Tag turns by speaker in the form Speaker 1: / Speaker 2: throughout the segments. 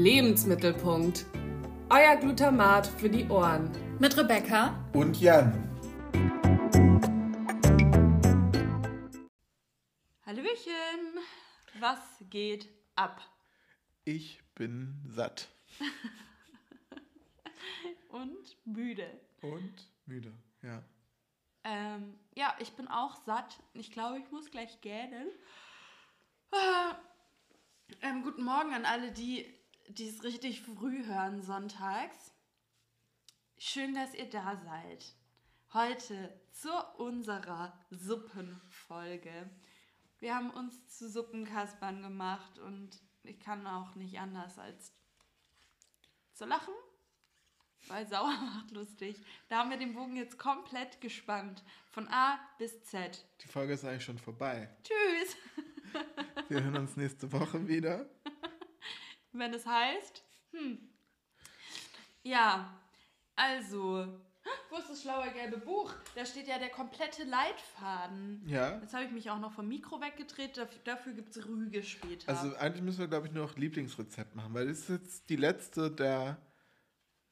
Speaker 1: Lebensmittelpunkt. Euer Glutamat für die Ohren.
Speaker 2: Mit Rebecca
Speaker 3: und Jan.
Speaker 2: Hallöchen, was geht ab?
Speaker 3: Ich bin satt.
Speaker 2: und müde.
Speaker 3: Und müde, ja.
Speaker 2: Ähm, ja, ich bin auch satt. Ich glaube, ich muss gleich gähnen. Ah, ähm, guten Morgen an alle, die die es richtig früh hören sonntags. Schön, dass ihr da seid. Heute zu unserer Suppenfolge. Wir haben uns zu Suppenkaspern gemacht und ich kann auch nicht anders als zu lachen, weil sauer macht lustig. Da haben wir den Bogen jetzt komplett gespannt. Von A bis Z.
Speaker 3: Die Folge ist eigentlich schon vorbei.
Speaker 2: Tschüss.
Speaker 3: Wir hören uns nächste Woche wieder.
Speaker 2: Wenn es heißt, hm. Ja, also, wo ist das schlaue gelbe Buch? Da steht ja der komplette Leitfaden.
Speaker 3: Ja.
Speaker 2: Jetzt habe ich mich auch noch vom Mikro weggedreht. Dafür, dafür gibt es Rüge später.
Speaker 3: Also eigentlich müssen wir, glaube ich, nur noch Lieblingsrezept machen, weil das ist jetzt die letzte der,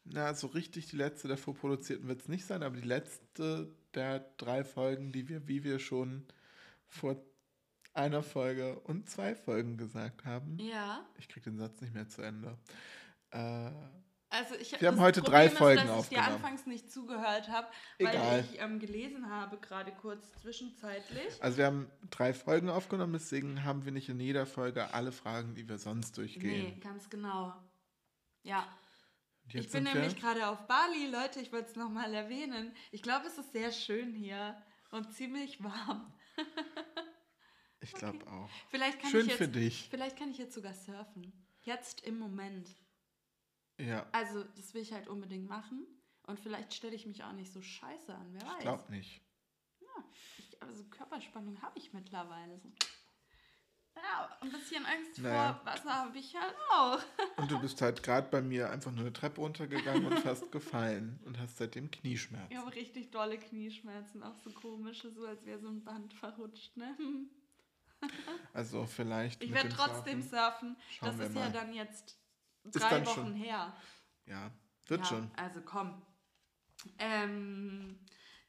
Speaker 3: na, so richtig die letzte der vorproduzierten wird es nicht sein, aber die letzte der drei Folgen, die wir, wie wir schon vor einer Folge und zwei Folgen gesagt haben.
Speaker 2: Ja.
Speaker 3: Ich kriege den Satz nicht mehr zu Ende. Äh,
Speaker 2: also ich,
Speaker 3: wir haben heute Problem drei ist, Folgen dass
Speaker 2: aufgenommen. ich dir anfangs nicht zugehört habe, weil ich ähm, gelesen habe, gerade kurz zwischenzeitlich.
Speaker 3: Also wir haben drei Folgen aufgenommen, deswegen haben wir nicht in jeder Folge alle Fragen, die wir sonst durchgehen.
Speaker 2: Nee, ganz genau. Ja. Ich bin nämlich gerade auf Bali, Leute, ich wollte es nochmal erwähnen. Ich glaube, es ist sehr schön hier und ziemlich warm.
Speaker 3: Ich glaube okay. auch.
Speaker 2: Vielleicht kann
Speaker 3: Schön
Speaker 2: ich jetzt,
Speaker 3: für dich.
Speaker 2: Vielleicht kann ich jetzt sogar surfen. Jetzt im Moment.
Speaker 3: Ja.
Speaker 2: Also, das will ich halt unbedingt machen. Und vielleicht stelle ich mich auch nicht so scheiße an, wer weiß.
Speaker 3: Ich glaube nicht.
Speaker 2: Ja, ich, also Körperspannung habe ich mittlerweile. So. Ja, ein bisschen Angst naja. vor Wasser habe ich halt auch.
Speaker 3: Und du bist halt gerade bei mir einfach nur eine Treppe runtergegangen und fast gefallen und hast seitdem Knieschmerzen.
Speaker 2: Ich habe richtig dolle Knieschmerzen, auch so komische, so als wäre so ein Band verrutscht, ne?
Speaker 3: Also vielleicht.
Speaker 2: Ich werde trotzdem surfen. surfen. Das ist ja dann jetzt drei dann Wochen schon. her.
Speaker 3: Ja, wird
Speaker 2: ja,
Speaker 3: schon.
Speaker 2: Also komm. Ähm,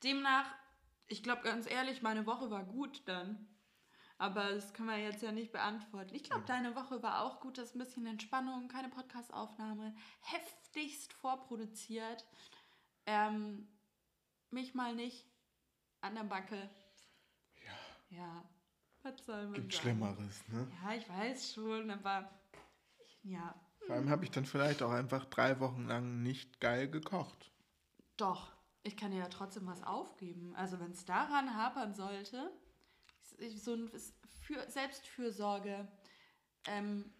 Speaker 2: demnach, ich glaube ganz ehrlich, meine Woche war gut dann. Aber das können wir jetzt ja nicht beantworten. Ich glaube, deine Woche war auch gut. Das ist ein bisschen Entspannung, keine Podcastaufnahme. Heftigst vorproduziert. Ähm, mich mal nicht an der Backe.
Speaker 3: Ja.
Speaker 2: Ja. Was soll man
Speaker 3: Gibt
Speaker 2: sagen?
Speaker 3: Schlimmeres, ne?
Speaker 2: Ja, ich weiß schon, aber ja.
Speaker 3: Vor allem habe ich dann vielleicht auch einfach drei Wochen lang nicht geil gekocht.
Speaker 2: Doch, ich kann ja trotzdem was aufgeben. Also wenn es daran hapern sollte, so ein für Selbstfürsorge, ähm,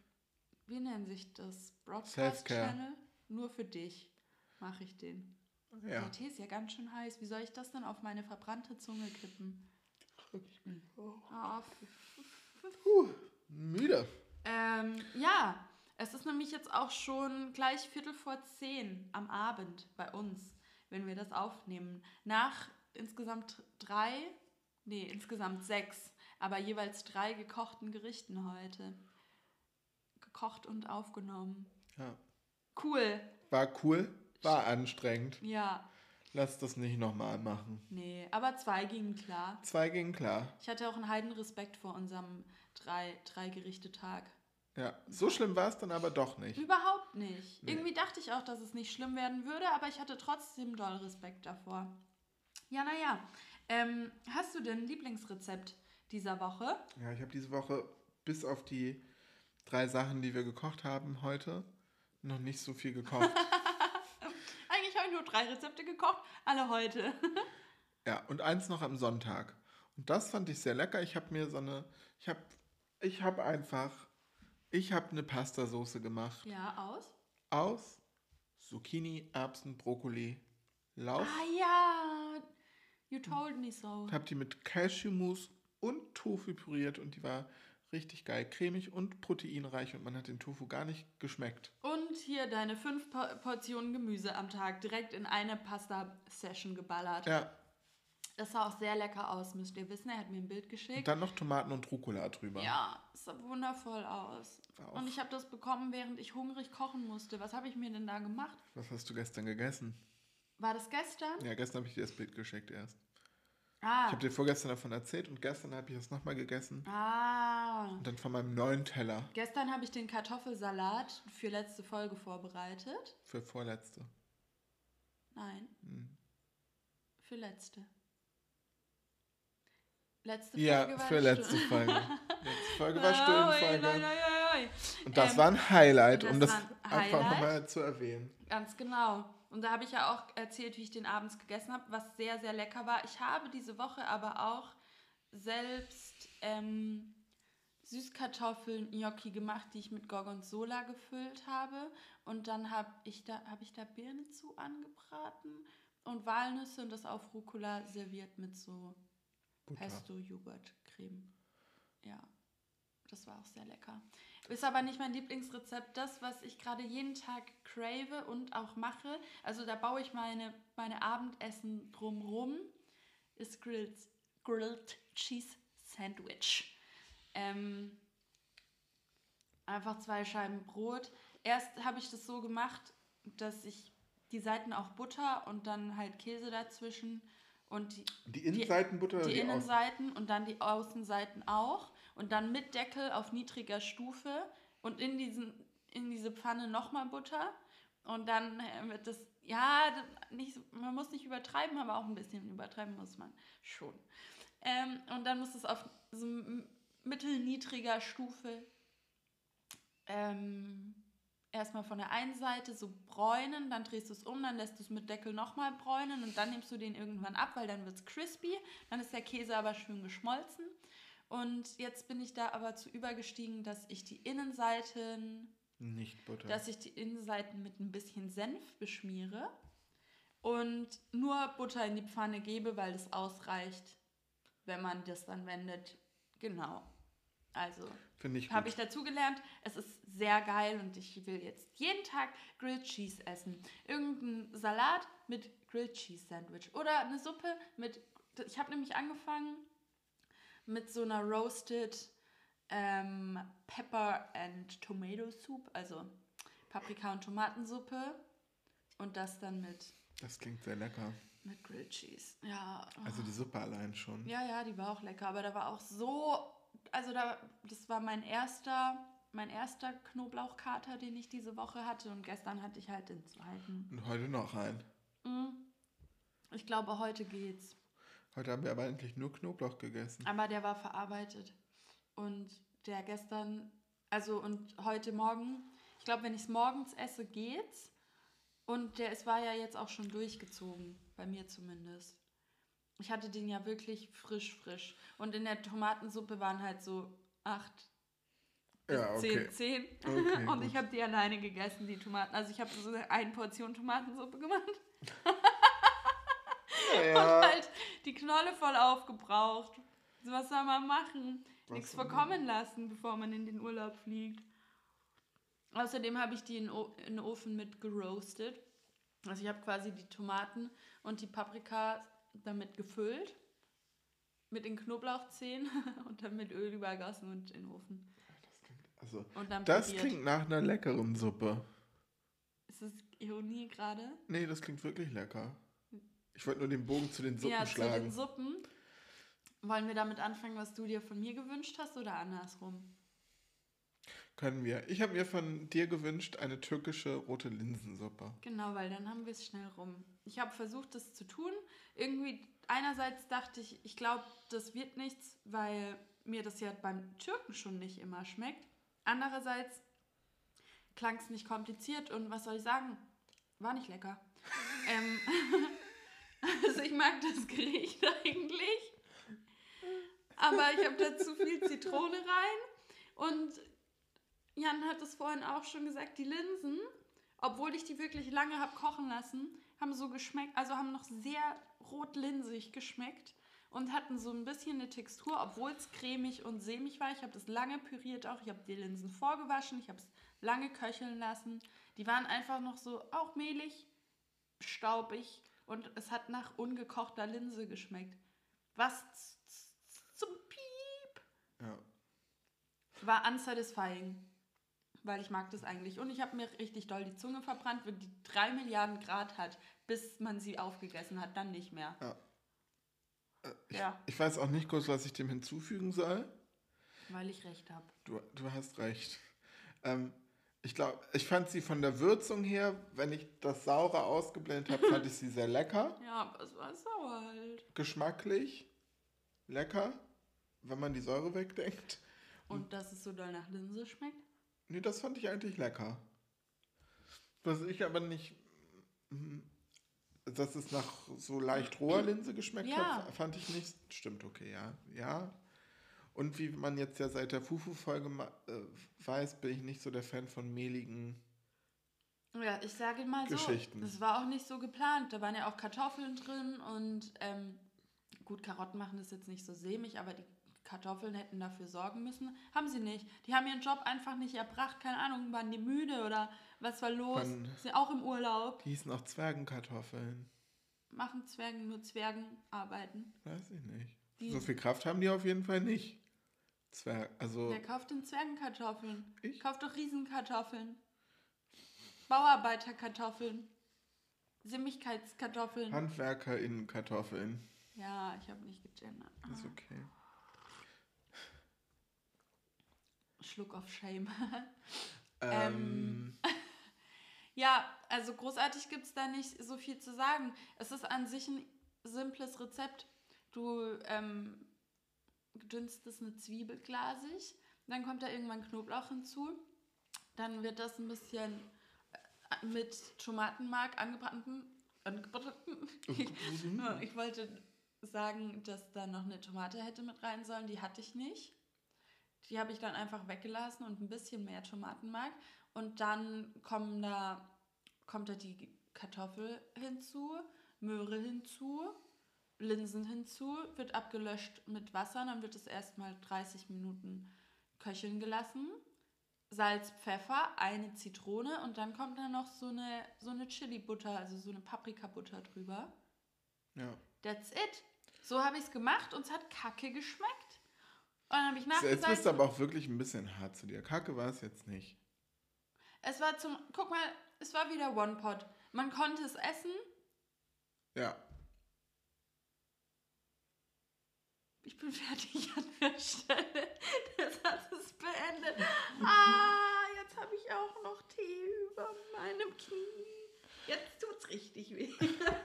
Speaker 2: wie nennt sich das? Broadcast-Channel? Nur für dich mache ich den.
Speaker 3: Ja.
Speaker 2: Der Tee ist ja ganz schön heiß. Wie soll ich das denn auf meine verbrannte Zunge kippen?
Speaker 3: Ich mich auch.
Speaker 2: Ah,
Speaker 3: Puh, müde.
Speaker 2: Ähm, ja, es ist nämlich jetzt auch schon gleich Viertel vor zehn am Abend bei uns, wenn wir das aufnehmen. Nach insgesamt drei, nee, insgesamt sechs, aber jeweils drei gekochten Gerichten heute. Gekocht und aufgenommen.
Speaker 3: Ja.
Speaker 2: Cool.
Speaker 3: War cool, war anstrengend.
Speaker 2: Ja.
Speaker 3: Lass das nicht nochmal machen.
Speaker 2: Nee, aber zwei gingen klar.
Speaker 3: Zwei gingen klar.
Speaker 2: Ich hatte auch einen Heidenrespekt vor unserem drei, drei Gerichte Tag.
Speaker 3: Ja, so schlimm war es dann aber doch nicht.
Speaker 2: Überhaupt nicht. Nee. Irgendwie dachte ich auch, dass es nicht schlimm werden würde, aber ich hatte trotzdem doll Respekt davor. Ja, naja. Ähm, hast du denn ein Lieblingsrezept dieser Woche?
Speaker 3: Ja, ich habe diese Woche bis auf die drei Sachen, die wir gekocht haben heute, noch nicht so viel gekocht.
Speaker 2: nur drei Rezepte gekocht, alle heute.
Speaker 3: ja, und eins noch am Sonntag. Und das fand ich sehr lecker. Ich habe mir so eine, ich habe, ich habe einfach, ich habe eine Pastasoße gemacht.
Speaker 2: Ja, aus?
Speaker 3: Aus Zucchini, Erbsen, Brokkoli, Lauch.
Speaker 2: Ah ja, you told me so.
Speaker 3: Ich habe die mit Cashewmus und Tofu püriert und die war richtig geil, cremig und proteinreich und man hat den Tofu gar nicht geschmeckt.
Speaker 2: Und hier deine fünf Portionen Gemüse am Tag direkt in eine Pasta-Session geballert.
Speaker 3: Ja.
Speaker 2: Das sah auch sehr lecker aus, müsst ihr wissen. Er hat mir ein Bild geschickt.
Speaker 3: Und dann noch Tomaten und Rucola drüber.
Speaker 2: Ja, es sah wundervoll aus.
Speaker 3: Auch-
Speaker 2: Und ich habe das bekommen, während ich hungrig kochen musste. Was habe ich mir denn da gemacht?
Speaker 3: Was hast du gestern gegessen?
Speaker 2: War das gestern?
Speaker 3: Ja, gestern habe ich dir das Bild geschickt erst. Ich
Speaker 2: Ah.
Speaker 3: habe dir vorgestern davon erzählt und gestern habe ich das nochmal gegessen.
Speaker 2: Ah.
Speaker 3: Und dann von meinem neuen Teller
Speaker 2: Gestern habe ich den Kartoffelsalat für letzte Folge vorbereitet.
Speaker 3: für vorletzte.
Speaker 2: Nein,
Speaker 3: Hm.
Speaker 2: für letzte. Letzte
Speaker 3: Ja,
Speaker 2: Folge war
Speaker 3: für letzte Folge. Letzte Folge war
Speaker 2: oi.
Speaker 3: Und das
Speaker 2: Ähm,
Speaker 3: war ein Highlight,
Speaker 2: das
Speaker 3: um das einfach nochmal zu erwähnen.
Speaker 2: Ganz genau. Und da habe ich ja auch erzählt, wie ich den abends gegessen habe, was sehr, sehr lecker war. Ich habe diese Woche aber auch selbst ähm, Süßkartoffeln Gnocchi gemacht, die ich mit Gorgonzola gefüllt habe. Und dann habe ich, da, hab ich da Birnen zu angebraten und Walnüsse und das auf Rucola serviert mit so
Speaker 3: Butter.
Speaker 2: Pesto-Joghurt-Creme. Ja, das war auch sehr lecker. Ist aber nicht mein Lieblingsrezept. Das, was ich gerade jeden Tag crave und auch mache, also da baue ich meine, meine Abendessen drumrum, ist Grilled, Grilled Cheese Sandwich. Ähm, einfach zwei Scheiben Brot. Erst habe ich das so gemacht, dass ich die Seiten auch Butter und dann halt Käse dazwischen und die,
Speaker 3: Die Innenseitenbutter oder
Speaker 2: die
Speaker 3: die
Speaker 2: Innenseiten und dann die Außenseiten auch und dann mit Deckel auf niedriger Stufe und in, diesen, in diese Pfanne nochmal Butter und dann äh, wird das, ja, nicht, man muss nicht übertreiben, aber auch ein bisschen übertreiben muss man schon. Ähm, und dann muss es auf so mittelniedriger Stufe ähm, erstmal von der einen Seite so bräunen, dann drehst du es um, dann lässt du es mit Deckel nochmal bräunen und dann nimmst du den irgendwann ab, weil dann wird es crispy. Dann ist der Käse aber schön geschmolzen. Und jetzt bin ich da aber zu übergestiegen, dass ich die Innenseiten,
Speaker 3: Nicht Butter.
Speaker 2: dass ich die Innenseiten mit ein bisschen Senf beschmiere und nur Butter in die Pfanne gebe, weil das ausreicht, wenn man das dann wendet. Genau. Also
Speaker 3: ich
Speaker 2: habe ich dazugelernt. Es ist sehr geil und ich will jetzt jeden Tag Grilled Cheese essen. Irgendein Salat mit Grilled Cheese Sandwich oder eine Suppe mit. Ich habe nämlich angefangen mit so einer Roasted ähm, Pepper and Tomato Soup, also Paprika- und Tomatensuppe und das dann mit,
Speaker 3: das klingt sehr lecker.
Speaker 2: mit Grilled Cheese. Ja.
Speaker 3: Also die Suppe allein schon.
Speaker 2: Ja, ja, die war auch lecker, aber da war auch so, also da, das war mein erster, mein erster Knoblauchkater, den ich diese Woche hatte und gestern hatte ich halt den zweiten.
Speaker 3: Und heute noch ein.
Speaker 2: Mm. Ich glaube, heute geht's.
Speaker 3: Heute haben wir aber eigentlich nur Knoblauch gegessen.
Speaker 2: Aber der war verarbeitet und der gestern, also und heute Morgen, ich glaube, wenn ich es morgens esse, geht's. Und der es war ja jetzt auch schon durchgezogen, bei mir zumindest. Ich hatte den ja wirklich frisch, frisch. Und in der Tomatensuppe waren halt so acht
Speaker 3: Ja, okay.
Speaker 2: zehn, zehn.
Speaker 3: Okay,
Speaker 2: Und
Speaker 3: gut.
Speaker 2: ich habe die alleine gegessen, die Tomaten. Also ich habe so eine Portion Tomatensuppe gemacht
Speaker 3: Ja,
Speaker 2: und halt die Knolle voll aufgebraucht. So, was soll man machen?
Speaker 3: Was
Speaker 2: Nichts verkommen lassen, bevor man in den Urlaub fliegt. Außerdem habe ich die in, in den Ofen mit geroastet. Also ich habe quasi die Tomaten und die Paprika damit gefüllt. Mit den Knoblauchzehen und dann mit Öl übergossen und in den Ofen.
Speaker 3: also,
Speaker 2: Und dann
Speaker 3: das klingt nach einer leckeren Suppe.
Speaker 2: Ist das Ironie gerade?
Speaker 3: Nee, das klingt wirklich lecker. Ich wollte nur den Bogen zu den Suppen
Speaker 2: ja, zu
Speaker 3: schlagen.
Speaker 2: den Suppen. Wollen wir damit anfangen, was du dir von mir gewünscht hast oder andersrum?
Speaker 3: Können wir. Ich habe mir von dir gewünscht eine türkische rote Linsensuppe.
Speaker 2: Genau, weil dann haben wir es schnell rum. Ich habe versucht, das zu tun. Irgendwie, einerseits dachte ich, ich glaube, das wird nichts, weil mir das ja beim Türken schon nicht immer schmeckt. Andererseits klang es nicht kompliziert und was soll ich sagen? War nicht lecker. ähm, also ich mag das Gericht eigentlich. Aber ich habe da zu viel Zitrone rein. Und Jan hat es vorhin auch schon gesagt, die Linsen, obwohl ich die wirklich lange habe kochen lassen, haben so geschmeckt, also haben noch sehr rot-linsig geschmeckt und hatten so ein bisschen eine Textur, obwohl es cremig und sämig war. Ich habe das lange püriert auch, ich habe die Linsen vorgewaschen, ich habe es lange köcheln lassen. Die waren einfach noch so auch mehlig, staubig und es hat nach ungekochter Linse geschmeckt. Was zum Piep.
Speaker 3: Ja.
Speaker 2: war unsatisfying. Weil ich mag das eigentlich. Und ich habe mir richtig doll die Zunge verbrannt, wenn die 3 Milliarden Grad hat, bis man sie aufgegessen hat, dann nicht mehr.
Speaker 3: Ja. Ich,
Speaker 2: Ja.
Speaker 3: ich weiß auch nicht kurz, was ich dem hinzufügen soll.
Speaker 2: Weil ich recht habe.
Speaker 3: Du, du hast recht. Ähm, ich glaube, ich fand sie von der Würzung her, wenn ich das Saure ausgeblendet habe, fand ich sie sehr lecker.
Speaker 2: Ja, aber es war sauer halt.
Speaker 3: Geschmacklich. Lecker. Wenn man die Säure wegdenkt.
Speaker 2: Und dass es so doll nach Linse schmeckt?
Speaker 3: Nee, das fand ich eigentlich lecker. Was ich aber nicht. Dass es nach so leicht roher Linse geschmeckt
Speaker 2: Ja.
Speaker 3: hat, fand ich nicht. Stimmt, okay, ja. Ja. Und wie man jetzt ja seit der Fufu-Folge äh, weiß, bin ich nicht so der Fan von mehligen.
Speaker 2: Ja, ich sage mal so,
Speaker 3: Geschichten.
Speaker 2: das war auch nicht so geplant. Da waren ja auch Kartoffeln drin und ähm, gut, Karotten machen das jetzt nicht so sämig, aber die Kartoffeln hätten dafür sorgen müssen. Haben sie nicht. Die haben ihren Job einfach nicht erbracht. Keine Ahnung, waren die müde oder was war los?
Speaker 3: Wann-
Speaker 2: Sind auch im Urlaub.
Speaker 3: Die hießen auch Zwergenkartoffeln.
Speaker 2: Machen Zwergen nur Zwergen arbeiten.
Speaker 3: Weiß ich nicht.
Speaker 2: Die-
Speaker 3: so viel Kraft haben die auf jeden Fall nicht. Zwerg, also
Speaker 2: Wer kauft denn Zwergenkartoffeln?
Speaker 3: Ich?
Speaker 2: Kauft doch Riesenkartoffeln. Bauarbeiterkartoffeln. Simmigkeitskartoffeln.
Speaker 3: HandwerkerInnen-Kartoffeln.
Speaker 2: Ja, ich habe nicht gegendert.
Speaker 3: Ist okay.
Speaker 2: Schluck auf Shame.
Speaker 3: Ähm,
Speaker 2: ja, also großartig gibt es da nicht so viel zu sagen. Es ist an sich ein simples Rezept. Du ähm, dünstest eine Zwiebel glasig, dann kommt da irgendwann Knoblauch hinzu. Dann wird das ein bisschen äh, mit Tomatenmark angebrannten. angebrannten Ja, ich wollte sagen, dass da noch eine Tomate hätte mit rein sollen. Die hatte ich nicht. Die habe ich dann einfach weggelassen und ein bisschen mehr Tomatenmark. Und dann kommen da, kommt da die Kartoffel hinzu, Möhre hinzu, Linsen hinzu, wird abgelöscht mit Wasser. Dann wird es erstmal 30 Minuten köcheln gelassen. Salz, Pfeffer, eine Zitrone und dann kommt da noch so eine, so eine Chili-Butter, also so eine Paprikabutter drüber.
Speaker 3: ja.
Speaker 2: That's it. So habe ich es gemacht und es hat kacke geschmeckt. Und dann habe ich
Speaker 3: Jetzt bist du
Speaker 2: nachgesagt,
Speaker 3: aber auch wirklich ein bisschen hart zu dir. Kacke war es jetzt nicht.
Speaker 2: es war zum, guck mal, es war wieder One-Pot. Man konnte es essen.
Speaker 3: Ja.
Speaker 2: Ich bin fertig an der Stelle. Das hat es beendet. Ah, jetzt habe ich auch noch Tee über meinem Knie. Jetzt tut's richtig weh.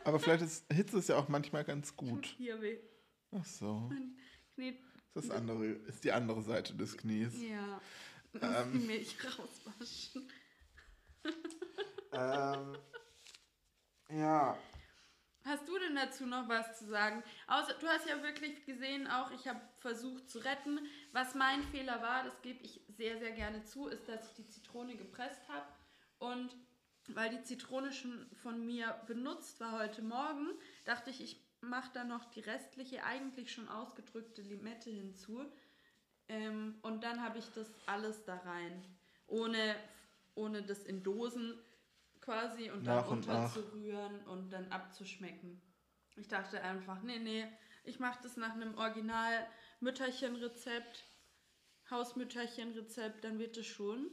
Speaker 3: Aber vielleicht ist Hitze ist ja auch manchmal ganz gut.
Speaker 2: Hier weh.
Speaker 3: Ach so.
Speaker 2: Mein Knie.
Speaker 3: Das andere ist die andere Seite des Knies.
Speaker 2: Ja.
Speaker 3: Ähm.
Speaker 2: Die Milch rauswaschen.
Speaker 3: Ähm, ja.
Speaker 2: Hast du denn dazu noch was zu sagen? Außer, du hast ja wirklich gesehen, auch ich habe versucht zu retten. Was mein Fehler war, das gebe ich sehr, sehr gerne zu, ist, dass ich die Zitrone gepresst habe. Und weil die Zitrone schon von mir benutzt war heute Morgen, dachte ich, ich mache da noch die restliche, eigentlich schon ausgedrückte Limette hinzu. Ähm, und dann habe ich das alles da rein. Ohne, ohne das in Dosen quasi und dann
Speaker 3: Nach und nach.
Speaker 2: unterzurühren und dann abzuschmecken. Ich dachte einfach, nee, nee, ich mache das nach einem Original Mütterchenrezept, Hausmütterchenrezept, dann wird es schon.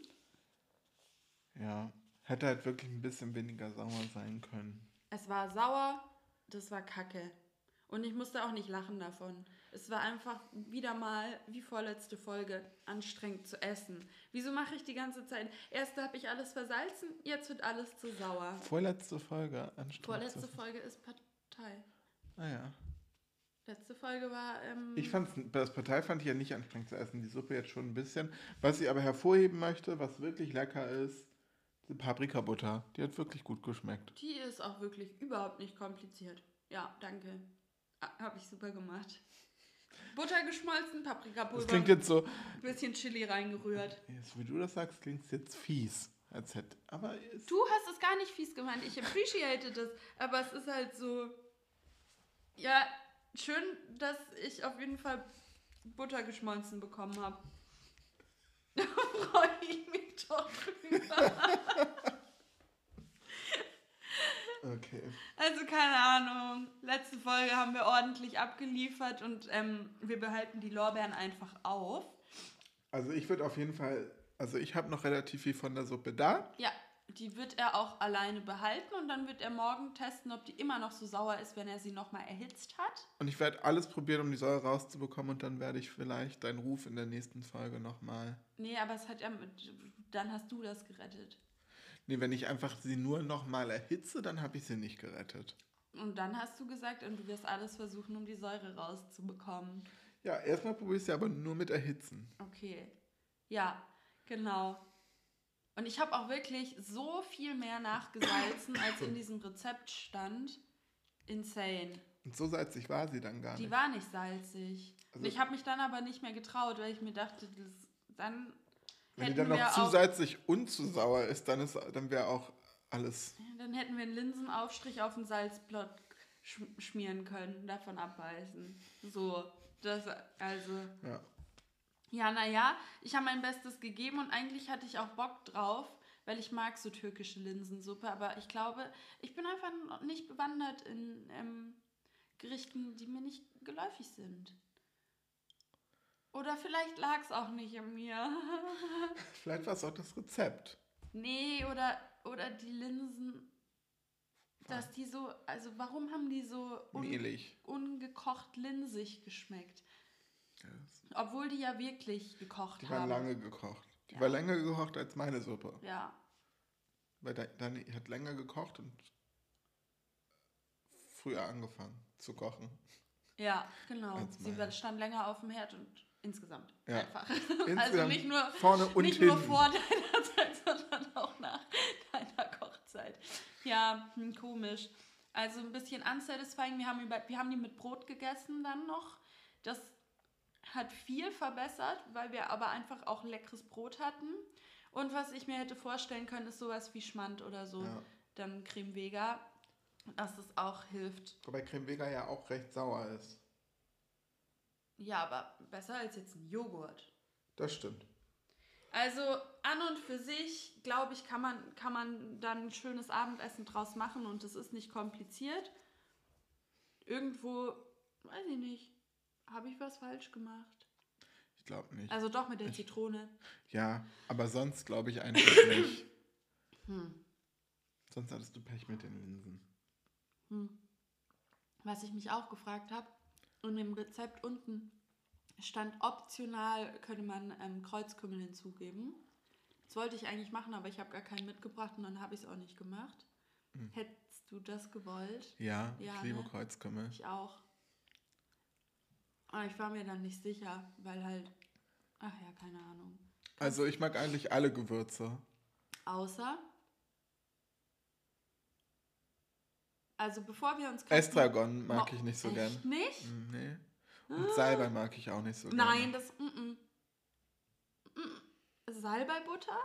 Speaker 3: Ja. Hätte halt wirklich ein bisschen weniger sauer sein können.
Speaker 2: Es war sauer, das war kacke. Und ich musste auch nicht lachen davon. Es war einfach wieder mal, wie vorletzte Folge, anstrengend zu essen. Wieso mache ich die ganze Zeit? Erst habe ich alles versalzen, jetzt wird alles zu sauer.
Speaker 3: Vorletzte Folge anstrengend.
Speaker 2: Vorletzte Folge ist Partei.
Speaker 3: Ah ja.
Speaker 2: Letzte Folge war. Ähm,
Speaker 3: Ich fand's, das Partei fand ich ja nicht anstrengend zu essen. Die Suppe jetzt schon ein bisschen. Was ich aber hervorheben möchte, was wirklich lecker ist, die Paprikabutter. Die hat wirklich gut geschmeckt.
Speaker 2: Die ist auch wirklich überhaupt nicht kompliziert. Ja, danke. Habe ich super gemacht. Butter geschmolzen, Paprikapulver,
Speaker 3: Das klingt jetzt so,
Speaker 2: ein bisschen Chili reingerührt.
Speaker 3: jetzt, wie du das sagst, klingt es jetzt fies. Als hätte, aber
Speaker 2: Du hast es gar nicht fies gemeint. Ich appreciate das. Aber es ist halt so. Ja, schön, dass ich auf jeden Fall Butter geschmolzen bekommen habe. Da freue ich mich doch drüber.
Speaker 3: okay.
Speaker 2: Also keine Ahnung. Letzte Folge haben wir ordentlich abgeliefert und ähm, wir behalten die Lorbeeren einfach auf.
Speaker 3: Also ich würde auf jeden Fall, also ich habe noch relativ viel von der Suppe da.
Speaker 2: Ja, die wird er auch alleine behalten und dann wird er morgen testen, ob die immer noch so sauer ist, wenn er sie nochmal erhitzt hat.
Speaker 3: Und ich werde alles probieren, um die Säure rauszubekommen und dann werde ich vielleicht deinen Ruf in der nächsten Folge nochmal.
Speaker 2: Nee, aber es hat ja, dann hast du das gerettet.
Speaker 3: Nee, wenn ich einfach sie nur nochmal erhitze, dann habe ich sie nicht gerettet.
Speaker 2: Und dann hast du gesagt, und du wirst alles versuchen, um die Säure rauszubekommen.
Speaker 3: Ja, erstmal probiere ich sie aber nur mit Erhitzen.
Speaker 2: Okay. Ja, genau. Und ich habe auch wirklich so viel mehr nachgesalzen, als in diesem Rezept stand. Insane.
Speaker 3: Und so salzig war sie dann gar
Speaker 2: Die
Speaker 3: nicht.
Speaker 2: war nicht salzig.
Speaker 3: Also-
Speaker 2: Und ich habe mich dann aber nicht mehr getraut, weil ich mir dachte, das, dann
Speaker 3: Wenn die dann noch zu
Speaker 2: auch,
Speaker 3: salzig und zu sauer ist, dann, ist, dann wäre auch alles.
Speaker 2: dann hätten wir einen Linsenaufstrich auf den Salzblatt sch schmieren können, davon abbeißen. So, das also
Speaker 3: Ja.
Speaker 2: Ja, naja, ich habe mein Bestes gegeben und eigentlich hatte ich auch Bock drauf, weil ich mag so türkische Linsensuppe, aber ich glaube, ich bin einfach nicht bewandert in ähm, Gerichten, die mir nicht geläufig sind. Oder vielleicht lag es auch nicht an mir.
Speaker 3: Vielleicht war es auch das Rezept.
Speaker 2: nee, oder, oder die Linsen, dass die so, also warum haben die so un
Speaker 3: Mehlig.
Speaker 2: ungekocht linsig geschmeckt?
Speaker 3: Das-
Speaker 2: Obwohl die ja wirklich gekocht
Speaker 3: Die
Speaker 2: haben.
Speaker 3: waren lange gekocht. Die
Speaker 2: Ja.
Speaker 3: war länger gekocht als meine Suppe.
Speaker 2: Ja.
Speaker 3: Weil Da- Dani hat länger gekocht und früher angefangen zu kochen.
Speaker 2: Ja, genau. Sie stand länger auf dem Herd und insgesamt
Speaker 3: Ja.
Speaker 2: einfach.
Speaker 3: Insgesamt
Speaker 2: also nicht nur,
Speaker 3: vorne und
Speaker 2: nicht
Speaker 3: hinten.
Speaker 2: nur vor deiner Zeit, sondern auch nach deiner Kochzeit. Ja, hm, komisch. Also ein bisschen unsatisfying. Wir haben, über, wir haben die mit Brot gegessen dann noch. Das hat viel verbessert, weil wir aber einfach auch leckeres Brot hatten. Und was ich mir hätte vorstellen können, ist sowas wie Schmand oder so.
Speaker 3: Ja.
Speaker 2: Dann Creme Vega, dass es auch hilft.
Speaker 3: Wobei Creme Vega ja auch recht sauer ist.
Speaker 2: Ja, aber besser als jetzt ein Joghurt.
Speaker 3: Das stimmt.
Speaker 2: Also an und für sich, glaube ich, kann man, kann man dann ein schönes Abendessen draus machen und es ist nicht kompliziert. Irgendwo, weiß ich nicht, habe ich was falsch gemacht.
Speaker 3: Ich glaube nicht.
Speaker 2: Also doch mit der
Speaker 3: Ich-
Speaker 2: Zitrone.
Speaker 3: Ja, aber sonst glaube ich einfach nicht.
Speaker 2: Hm.
Speaker 3: Sonst hattest du Pech mit den Linsen.
Speaker 2: Hm. Was ich mich auch gefragt habe, in dem Rezept unten stand optional, könnte man ähm, Kreuzkümmel hinzugeben. Das wollte ich eigentlich machen, aber ich habe gar keinen mitgebracht und dann habe ich es auch nicht gemacht.
Speaker 3: Hm.
Speaker 2: Hättest du das gewollt?
Speaker 3: Ja,
Speaker 2: Ja,
Speaker 3: ich liebe
Speaker 2: ne?
Speaker 3: Kreuzkümmel.
Speaker 2: Ich auch. Aber ich war mir dann nicht sicher, weil halt, ach ja, keine Ahnung.
Speaker 3: Also ich mag eigentlich alle Gewürze.
Speaker 2: Außer, also bevor wir uns...
Speaker 3: Estragon mag ich nicht so
Speaker 2: Echt
Speaker 3: gern.
Speaker 2: nicht?
Speaker 3: Mm, Nee. Und Salbei mag ich auch nicht so
Speaker 2: Nein,
Speaker 3: gern.
Speaker 2: das. Mm -mm. Mm. Salbeibutter?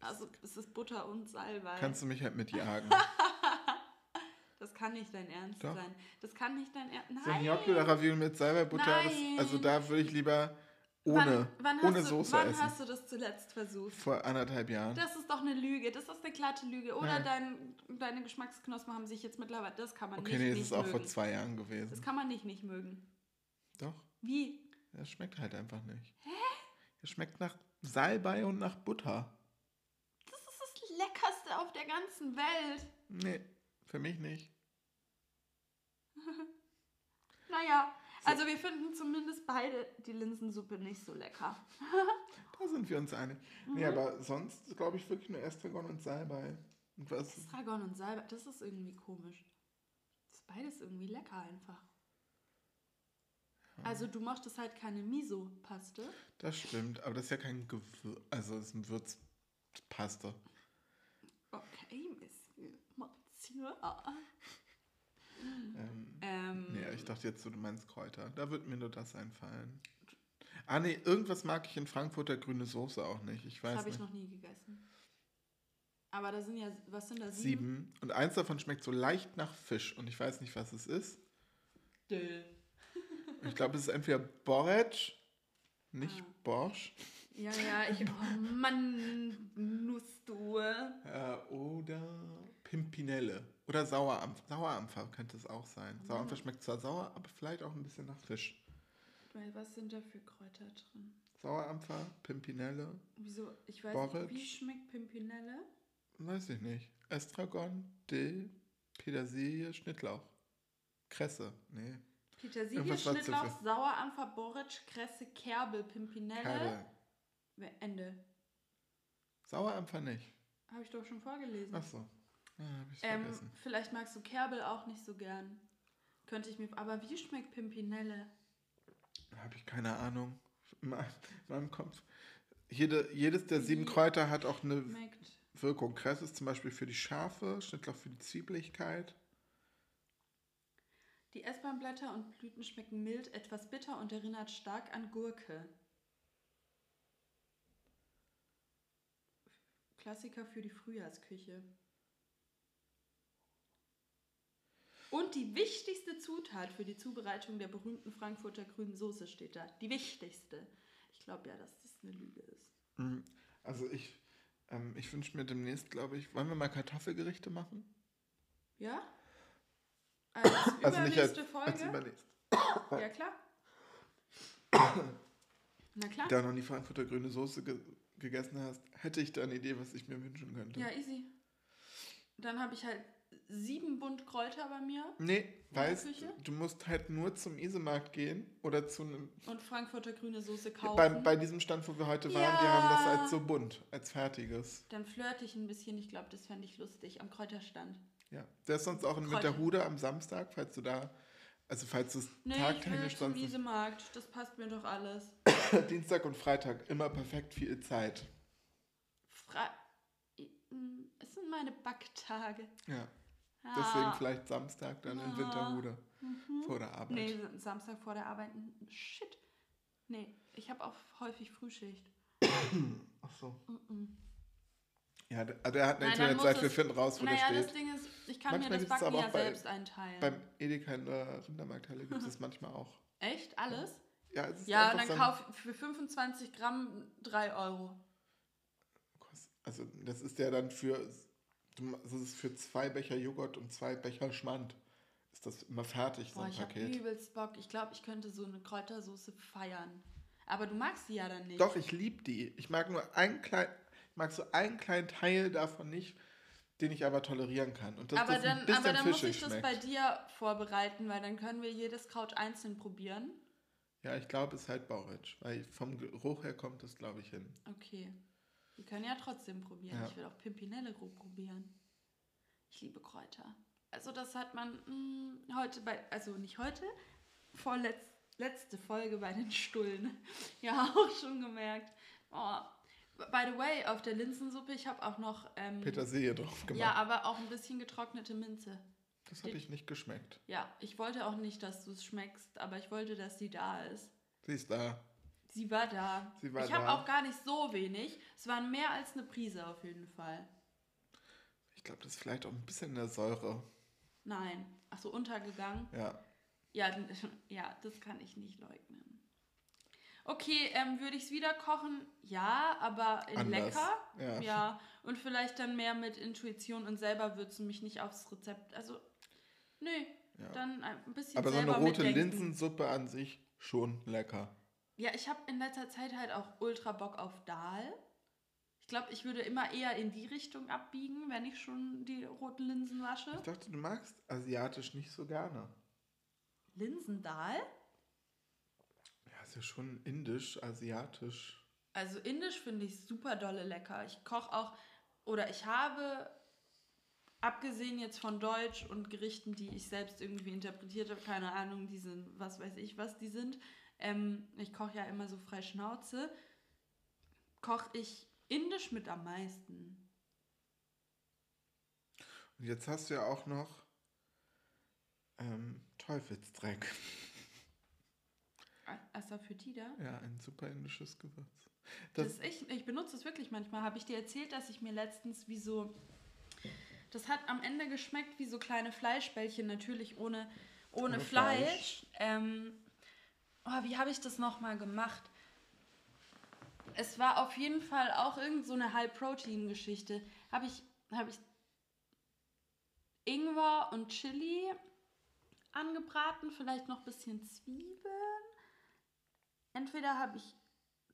Speaker 2: Also es ist Butter und Salbei.
Speaker 3: Kannst du mich halt mitjagen.
Speaker 2: das kann nicht dein Ernst
Speaker 3: Doch.
Speaker 2: sein. Das kann nicht dein Ernst
Speaker 3: So
Speaker 2: Nein.
Speaker 3: Gnocchi oder Ravioli mit Salbeibutter, das,
Speaker 2: Nein.
Speaker 3: also da würde ich lieber ohne,
Speaker 2: wann, wann
Speaker 3: ohne
Speaker 2: hast du,
Speaker 3: Soße
Speaker 2: Wann
Speaker 3: essen.
Speaker 2: hast du das zuletzt versucht?
Speaker 3: Vor anderthalb Jahren.
Speaker 2: Das ist doch eine Lüge. Das ist eine glatte Lüge. Oder dein, deine Geschmacksknospen haben sich jetzt mittlerweile. Das kann man
Speaker 3: okay,
Speaker 2: nicht,
Speaker 3: nee,
Speaker 2: nicht
Speaker 3: das ist auch
Speaker 2: mögen.
Speaker 3: vor zwei Jahren
Speaker 2: das
Speaker 3: gewesen.
Speaker 2: kann man nicht nicht mögen.
Speaker 3: Doch,
Speaker 2: Wie?
Speaker 3: das schmeckt halt einfach nicht. Hä? Es schmeckt nach Salbei und nach Butter.
Speaker 2: Das ist das Leckerste auf der ganzen Welt.
Speaker 3: Nee, für mich nicht.
Speaker 2: Naja, also wir finden zumindest beide die Linsensuppe nicht so lecker.
Speaker 3: Da sind wir uns einig. Nee,
Speaker 2: Mhm.
Speaker 3: aber sonst glaube ich wirklich nur Estragon und Salbei. Und was?
Speaker 2: Estragon und Salbei, das ist irgendwie komisch. Das ist beides irgendwie lecker einfach. Also du mochtest halt keine Miso-Paste.
Speaker 3: Das stimmt, aber das ist ja kein Gewürz, also es ist ein Würzpaste.
Speaker 2: Okay, Monsieur. Monsieur.
Speaker 3: Ähm,
Speaker 2: Ähm,
Speaker 3: nee, ich dachte jetzt, du meinst Kräuter. Da wird mir nur das einfallen. Ah nee, irgendwas mag ich in Frankfurter grüne Soße auch nicht. Ich
Speaker 2: das
Speaker 3: weiß
Speaker 2: habe ich noch nie gegessen. Aber da sind ja, was sind da? Sieben?
Speaker 3: Sieben. Und eins davon schmeckt so leicht nach Fisch. Und ich weiß nicht, was es ist.
Speaker 2: Dill.
Speaker 3: Ich glaube, es ist entweder Borretsch, nicht
Speaker 2: Ah.
Speaker 3: Borsch,
Speaker 2: Ja, ja, ich. Oh Mann, Nussdur.
Speaker 3: äh, oder Pimpinelle. Oder Sauerampfer. Sauerampfer könnte es auch sein.
Speaker 2: Mhm.
Speaker 3: Sauerampfer schmeckt zwar sauer, aber vielleicht auch ein bisschen nach Fisch.
Speaker 2: Weil was sind da für Kräuter drin?
Speaker 3: Sauerampfer, Pimpinelle,
Speaker 2: Wieso? Ich weiß
Speaker 3: Borretsch.
Speaker 2: nicht, wie schmeckt Pimpinelle?
Speaker 3: weiß ich nicht. Estragon, Dill, Petersilie, Schnittlauch. Kresse, nee.
Speaker 2: Petersilie, Schnittlauch. Sauerampfer, Borretsch, Kresse, Kerbel, Pimpinelle.
Speaker 3: Kerbe.
Speaker 2: Ende.
Speaker 3: Sauerampfer nicht.
Speaker 2: Habe ich doch schon vorgelesen.
Speaker 3: Ach so. Ja, hab ich
Speaker 2: ähm,
Speaker 3: vergessen.
Speaker 2: vielleicht magst du Kerbel auch nicht so gern. Könnte ich mir. Aber wie schmeckt Pimpinelle?
Speaker 3: Habe ich keine Ahnung. In meinem- in meinem Kopf. Jede, jedes der sieben
Speaker 2: Wie-
Speaker 3: Kräuter hat auch eine
Speaker 2: Schmeckt.
Speaker 3: Wirkung. Kresse ist zum Beispiel für die Schärfe, Schnittlauch für die Zwiebligkeit.
Speaker 2: Die Essbahnblätter und Blüten schmecken mild, etwas bitter und erinnert stark an Gurke. Klassiker für die Frühjahrsküche. Und die wichtigste Zutat für die Zubereitung der berühmten Frankfurter grünen Soße steht da. Die wichtigste. Ich glaube ja, dass das eine Lüge ist.
Speaker 3: Mhm. Also ich, ähm, ich wünsche mir demnächst, glaube ich, wollen wir mal Kartoffelgerichte machen?
Speaker 2: Ja? Als
Speaker 3: Also nicht als,
Speaker 2: übernächste
Speaker 3: als
Speaker 2: Folge?
Speaker 3: übernächst.
Speaker 2: ja, klar. Na klar.
Speaker 3: Da du noch nie Frankfurter grüne Soße ge gegessen hast, hätte ich da eine Idee, was ich mir wünschen könnte.
Speaker 2: Ja, easy. Dann habe ich halt sieben Bund Kräuter bei mir
Speaker 3: Nee, weißt du, musst halt nur zum Isemarkt gehen oder zu einem.
Speaker 2: und Frankfurter grüne Soße kaufen.
Speaker 3: Bei, bei diesem Stand, wo wir heute waren, die
Speaker 2: Ja.
Speaker 3: haben das als so bunt, als fertiges.
Speaker 2: Dann flirte ich ein bisschen. Ich glaube, das fände ich lustig am Kräuterstand.
Speaker 3: Ja. Der ist sonst auch in
Speaker 2: Kräuter.
Speaker 3: Winterhude am Samstag, falls du da. Also falls es
Speaker 2: Nee,
Speaker 3: tagtechnisch sonst ist.
Speaker 2: Wiesemarkt. Das passt mir doch alles.
Speaker 3: Dienstag und Freitag immer perfekt viel Zeit.
Speaker 2: Mm, es sind meine Backtage.
Speaker 3: Ja.
Speaker 2: Ah.
Speaker 3: Deswegen vielleicht Samstag dann in
Speaker 2: Ah.
Speaker 3: Winterhude vor der Arbeit.
Speaker 2: Nee, Samstag vor der Arbeit. Shit. Nee, ich habe auch häufig Frühschicht.
Speaker 3: Ach so.
Speaker 2: Mm-mm.
Speaker 3: Ja, der, der hat eine Internetseite, wir finden raus, wo
Speaker 2: Naja,
Speaker 3: der
Speaker 2: das
Speaker 3: steht.
Speaker 2: Ding ist, ich kann
Speaker 3: Manchmal
Speaker 2: mir das Backen ja
Speaker 3: auch bei-
Speaker 2: selbst einteilen.
Speaker 3: Beim Edeka in der Rindermarkthalle gibt es das manchmal auch.
Speaker 2: Echt? Alles?
Speaker 3: Ja, es ist
Speaker 2: Ja, dann
Speaker 3: so
Speaker 2: kauf für 25 Gramm 3 Euro.
Speaker 3: Also das ist ja dann für, das ist für zwei Becher Joghurt und zwei Becher Schmand. Ist das immer fertig, so
Speaker 2: Boah,
Speaker 3: ein
Speaker 2: ich hab
Speaker 3: Paket.
Speaker 2: übelst Bock. Ich glaube, ich könnte so eine Kräutersoße feiern. Aber du magst sie ja dann nicht.
Speaker 3: Doch, ich liebe die. Ich mag nur einen kleinen, ich mag so einen kleinen Teil davon nicht, den ich aber tolerieren kann. Und dass
Speaker 2: aber
Speaker 3: das
Speaker 2: dann,
Speaker 3: ein bisschen
Speaker 2: aber dann muss ich das
Speaker 3: schmeckt.
Speaker 2: bei dir vorbereiten, weil dann können wir jedes Kraut einzeln probieren.
Speaker 3: Ja, ich glaube, es ist halt Bauritsch, weil vom Geruch her kommt es, glaube ich, hin.
Speaker 2: Okay. Wir können ja trotzdem probieren.
Speaker 3: Ja.
Speaker 2: Ich will auch Pimpinelle grob probieren. Ich liebe Kräuter. Also das hat man mh, heute bei, also nicht heute, vorletz, letzte Folge bei den Stullen ja auch schon gemerkt. Oh. By the way, auf der Linsensuppe, ich habe auch noch, ähm,
Speaker 3: Petersilie drauf gemacht.
Speaker 2: ja, aber auch ein bisschen getrocknete Minze.
Speaker 3: das habe ich nicht geschmeckt.
Speaker 2: Ja, ich wollte auch nicht, dass du es schmeckst, aber ich wollte, dass sie da ist.
Speaker 3: Sie ist da.
Speaker 2: Sie war da.
Speaker 3: Sie war
Speaker 2: ich habe auch gar nicht so wenig. Es waren mehr als eine Prise auf jeden Fall.
Speaker 3: Ich glaube, das ist vielleicht auch ein bisschen in der Säure.
Speaker 2: Nein. Ach so, untergegangen.
Speaker 3: Ja.
Speaker 2: Ja, ja, das kann ich nicht leugnen. Okay, ähm, würde ich es wieder kochen? Ja, aber lecker.
Speaker 3: Ja.
Speaker 2: Und vielleicht dann mehr mit Intuition und selber würzen mich nicht aufs Rezept. Also, nö.
Speaker 3: Ja.
Speaker 2: Dann ein bisschen
Speaker 3: Aber so eine rote
Speaker 2: mitdenken.
Speaker 3: Linsensuppe an sich schon lecker.
Speaker 2: Ja, ich habe in letzter Zeit halt auch ultra Bock auf Dahl. Ich glaube, ich würde immer eher in die Richtung abbiegen, wenn ich schon die roten Linsen wasche.
Speaker 3: Ich dachte, du magst asiatisch nicht so gerne.
Speaker 2: Linsendahl?
Speaker 3: Ja, ist ja schon indisch, asiatisch.
Speaker 2: Also indisch finde ich super dolle lecker. Ich koche auch, oder ich habe, abgesehen jetzt von Deutsch und Gerichten, die ich selbst irgendwie interpretiert habe, keine Ahnung, die sind, was weiß ich, was die sind. Ähm, ich koche ja immer so frei Schnauze. Koche ich indisch mit am meisten.
Speaker 3: Und jetzt hast du ja auch noch ähm, Teufelsdreck.
Speaker 2: Asafoetida?
Speaker 3: Ja, ein super indisches Gewürz.
Speaker 2: Das,
Speaker 3: Das,
Speaker 2: echt, ich benutze es wirklich manchmal. Habe ich dir erzählt, dass ich mir letztens wie so. Das hat am Ende geschmeckt wie so kleine Fleischbällchen, natürlich ohne, ohne,
Speaker 3: Ohne
Speaker 2: Fleisch.
Speaker 3: Fleisch.
Speaker 2: Ähm, oh, wie habe ich das nochmal gemacht? Es war auf jeden Fall auch irgend so eine High-Protein-Geschichte. Habe ich, habe ich Ingwer und Chili angebraten, vielleicht noch ein bisschen Zwiebeln. entweder habe ich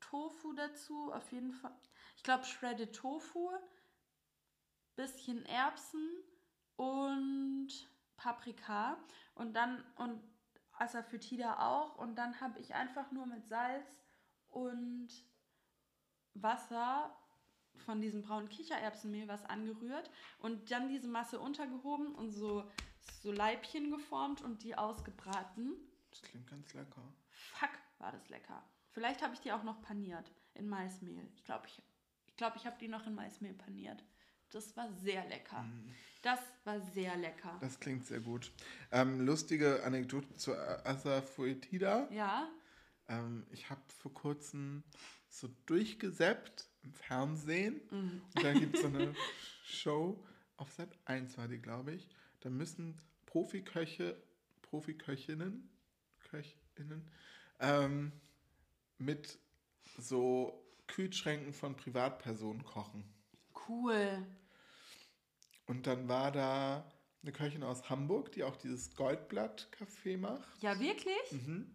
Speaker 2: Tofu dazu, auf jeden Fall. Ich glaube, shredded Tofu, bisschen Erbsen und Paprika und dann und Asafoetida auch und dann habe ich einfach nur mit Salz und Wasser von diesem braunen Kichererbsenmehl was angerührt und dann diese Masse untergehoben und so, so Leibchen geformt und die ausgebraten.
Speaker 3: Das klingt ganz lecker.
Speaker 2: Fuck, war das lecker. Vielleicht habe ich die auch noch paniert in Maismehl. Ich glaube, ich, ich, glaub, ich habe die noch in Maismehl paniert. Das war sehr lecker. Das war sehr lecker.
Speaker 3: Das klingt sehr gut. Ähm, lustige Anekdote zu Asafoetida.
Speaker 2: Ja,
Speaker 3: Ähm, ich habe vor kurzem so durchgesäppt im Fernsehen.
Speaker 2: Mhm.
Speaker 3: Und da gibt es so eine Show, auf Sat 1 war die, glaube ich. Da müssen Profiköche, Profiköchinnen, Köchinnen, ähm, mit so Kühlschränken von Privatpersonen kochen.
Speaker 2: Cool.
Speaker 3: Und dann war da eine Köchin aus Hamburg, die auch dieses Goldblatt-Café macht.
Speaker 2: Ja, wirklich?
Speaker 3: Mhm.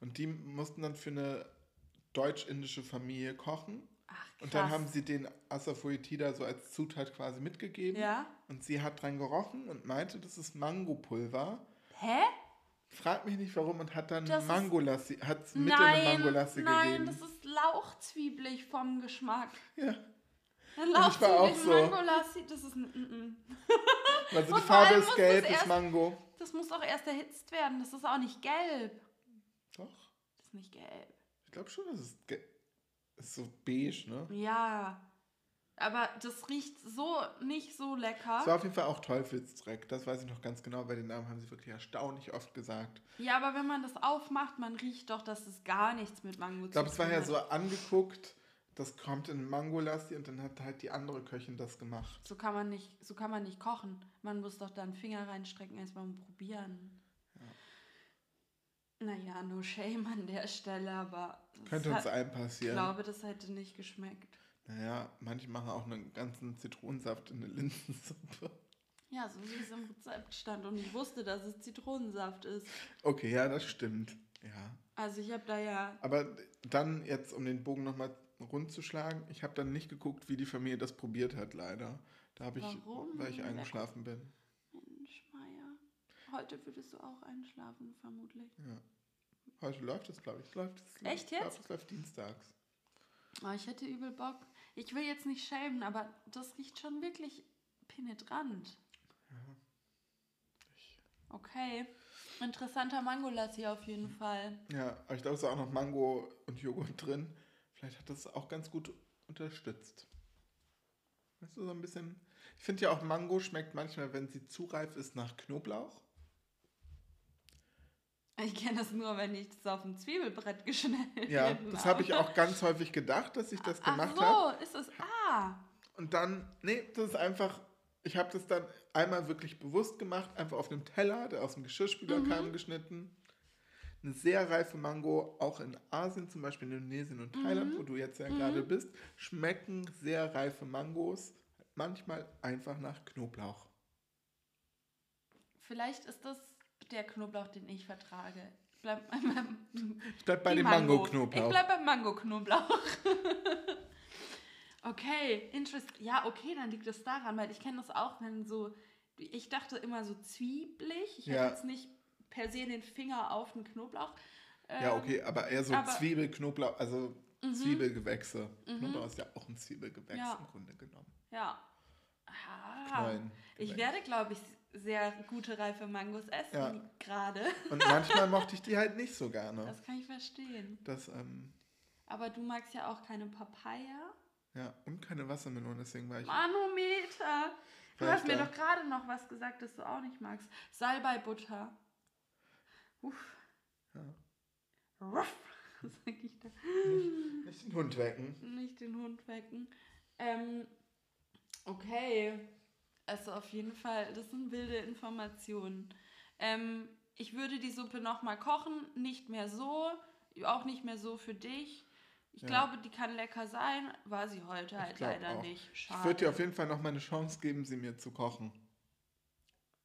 Speaker 3: Und die mussten dann für eine deutsch-indische Familie kochen.
Speaker 2: Ach, krass.
Speaker 3: Und dann haben sie den Asafoetida so als Zutat quasi mitgegeben.
Speaker 2: Ja.
Speaker 3: Und sie hat dran gerochen und meinte, das ist Mangopulver.
Speaker 2: Hä?
Speaker 3: Frag mich nicht warum und hat dann
Speaker 2: Das
Speaker 3: Mangolassi, hat es mit in
Speaker 2: Nein,
Speaker 3: Mangolassi
Speaker 2: nein,
Speaker 3: gegeben.
Speaker 2: das ist lauchzwiebelig vom Geschmack.
Speaker 3: ja.
Speaker 2: Ein
Speaker 3: ich war auch so.
Speaker 2: Mangolassi, das ist ein mm, mm.
Speaker 3: Also die Farbe ist gelb,
Speaker 2: das
Speaker 3: ist
Speaker 2: erst-
Speaker 3: Mango.
Speaker 2: Das muss auch erst erhitzt werden. Das ist auch nicht gelb.
Speaker 3: Doch,
Speaker 2: Das ist nicht gelb.
Speaker 3: ich glaube schon, das ist, ist so beige, ne?
Speaker 2: Ja. Aber das riecht so nicht so lecker.
Speaker 3: Es war auf jeden Fall auch Teufelsdreck. Das weiß ich noch ganz genau, weil den Namen haben sie wirklich erstaunlich oft gesagt.
Speaker 2: Ja, aber wenn man das aufmacht, man riecht doch, dass es gar nichts mit Mango
Speaker 3: Ich glaube,
Speaker 2: zu
Speaker 3: es war
Speaker 2: tun
Speaker 3: ja
Speaker 2: hat.
Speaker 3: so angeguckt, das kommt in Mangolassi und dann hat halt die andere Köchin das gemacht.
Speaker 2: So kann man nicht, so kann man nicht kochen. Man muss doch da einen Finger reinstrecken, erstmal probieren. Naja, no shame an der Stelle, aber
Speaker 3: Könnte uns
Speaker 2: hat,
Speaker 3: allen
Speaker 2: ich
Speaker 3: passieren.
Speaker 2: glaube, das hätte nicht geschmeckt.
Speaker 3: Naja, manche machen auch einen ganzen Zitronensaft in eine Linsensuppe.
Speaker 2: Ja, so wie es im Rezept stand und ich wusste, dass es Zitronensaft ist.
Speaker 3: Okay, ja, das stimmt. Ja.
Speaker 2: Also ich habe da ja,
Speaker 3: Aber dann jetzt, um den Bogen nochmal rund zu schlagen, ich habe dann nicht geguckt, wie die Familie das probiert hat, leider. Da habe ich,
Speaker 2: Warum?
Speaker 3: weil ich eingeschlafen bin.
Speaker 2: Mensch, Maya, heute würdest du auch einschlafen, vermutlich.
Speaker 3: Ja. Heute läuft es, glaube ich. Läuft, es
Speaker 2: Echt
Speaker 3: Ich
Speaker 2: jetzt?
Speaker 3: es läuft dienstags.
Speaker 2: Oh, ich hätte übel Bock. Ich will jetzt nicht schämen, aber das riecht schon wirklich penetrant. Okay. Interessanter Mangolassi auf jeden Fall.
Speaker 3: Ja, aber ich glaube, es ist auch noch Mango und Joghurt drin. Vielleicht hat das auch ganz gut unterstützt. Weißt du, so ein bisschen. Ich finde ja auch Mango schmeckt manchmal, wenn sie zu reif ist, nach Knoblauch.
Speaker 2: Ich kenne das nur, wenn ich das auf dem Zwiebelbrett geschnitten
Speaker 3: Ja, das habe ich auch ganz häufig gedacht, dass ich das gemacht
Speaker 2: Ach
Speaker 3: habe.
Speaker 2: so, ist es. Ah.
Speaker 3: Und dann, nee, das ist einfach, ich habe das dann einmal wirklich bewusst gemacht, einfach auf einem Teller, der aus dem Geschirrspüler
Speaker 2: Mhm.
Speaker 3: kam, geschnitten. Eine sehr reife Mango, auch in Asien, zum Beispiel in Indonesien und Thailand,
Speaker 2: Mhm.
Speaker 3: wo du jetzt ja gerade bist, schmecken sehr reife Mangos manchmal einfach nach Knoblauch.
Speaker 2: Vielleicht ist das der Knoblauch, den ich vertrage. Ich bleib
Speaker 3: Ich bleib bei dem
Speaker 2: Mango.
Speaker 3: Mango-Knoblauch.
Speaker 2: Ich bleib beim Mango-Knoblauch. okay, interessant. Ja, okay, dann liegt es daran, weil ich kenne das auch, wenn so. Ich dachte immer so zwiebelig. Ich
Speaker 3: Ja.
Speaker 2: hätte jetzt nicht per se den Finger auf den Knoblauch.
Speaker 3: ja,
Speaker 2: Ähm,
Speaker 3: okay, aber eher so
Speaker 2: aber-
Speaker 3: Zwiebel, Knoblauch, also Zwiebelgewächse. Knoblauch ist ja auch ein Zwiebelgewächs
Speaker 2: Mhm. Ja.
Speaker 3: im Grunde genommen.
Speaker 2: Ja. Ah, ich werde, glaube ich, sehr gute reife Mangos essen
Speaker 3: Ja.
Speaker 2: gerade.
Speaker 3: Und manchmal mochte ich die halt nicht so gerne.
Speaker 2: Das kann ich verstehen.
Speaker 3: Das, ähm,
Speaker 2: Aber du magst ja auch keine Papaya.
Speaker 3: ja, und keine Wassermelone, deswegen war ich.
Speaker 2: Manometer. Du hast mir doch gerade noch was gesagt, das du auch nicht magst. Salbei-Butter. Uff.
Speaker 3: Ja.
Speaker 2: Ruff. Sag ich da?
Speaker 3: Nicht den Hund wecken.
Speaker 2: Nicht den Hund wecken. Ähm, okay. Also auf jeden Fall, das sind wilde Informationen. Ähm, ich würde die Suppe nochmal kochen, nicht mehr so, auch nicht mehr so für dich. Ich
Speaker 3: Ja.
Speaker 2: glaube, die kann lecker sein, war sie heute halt
Speaker 3: glaub
Speaker 2: leider
Speaker 3: auch.
Speaker 2: nicht.
Speaker 3: Ich
Speaker 2: Schade.
Speaker 3: würde dir auf jeden Fall noch mal eine Chance geben, sie mir zu kochen.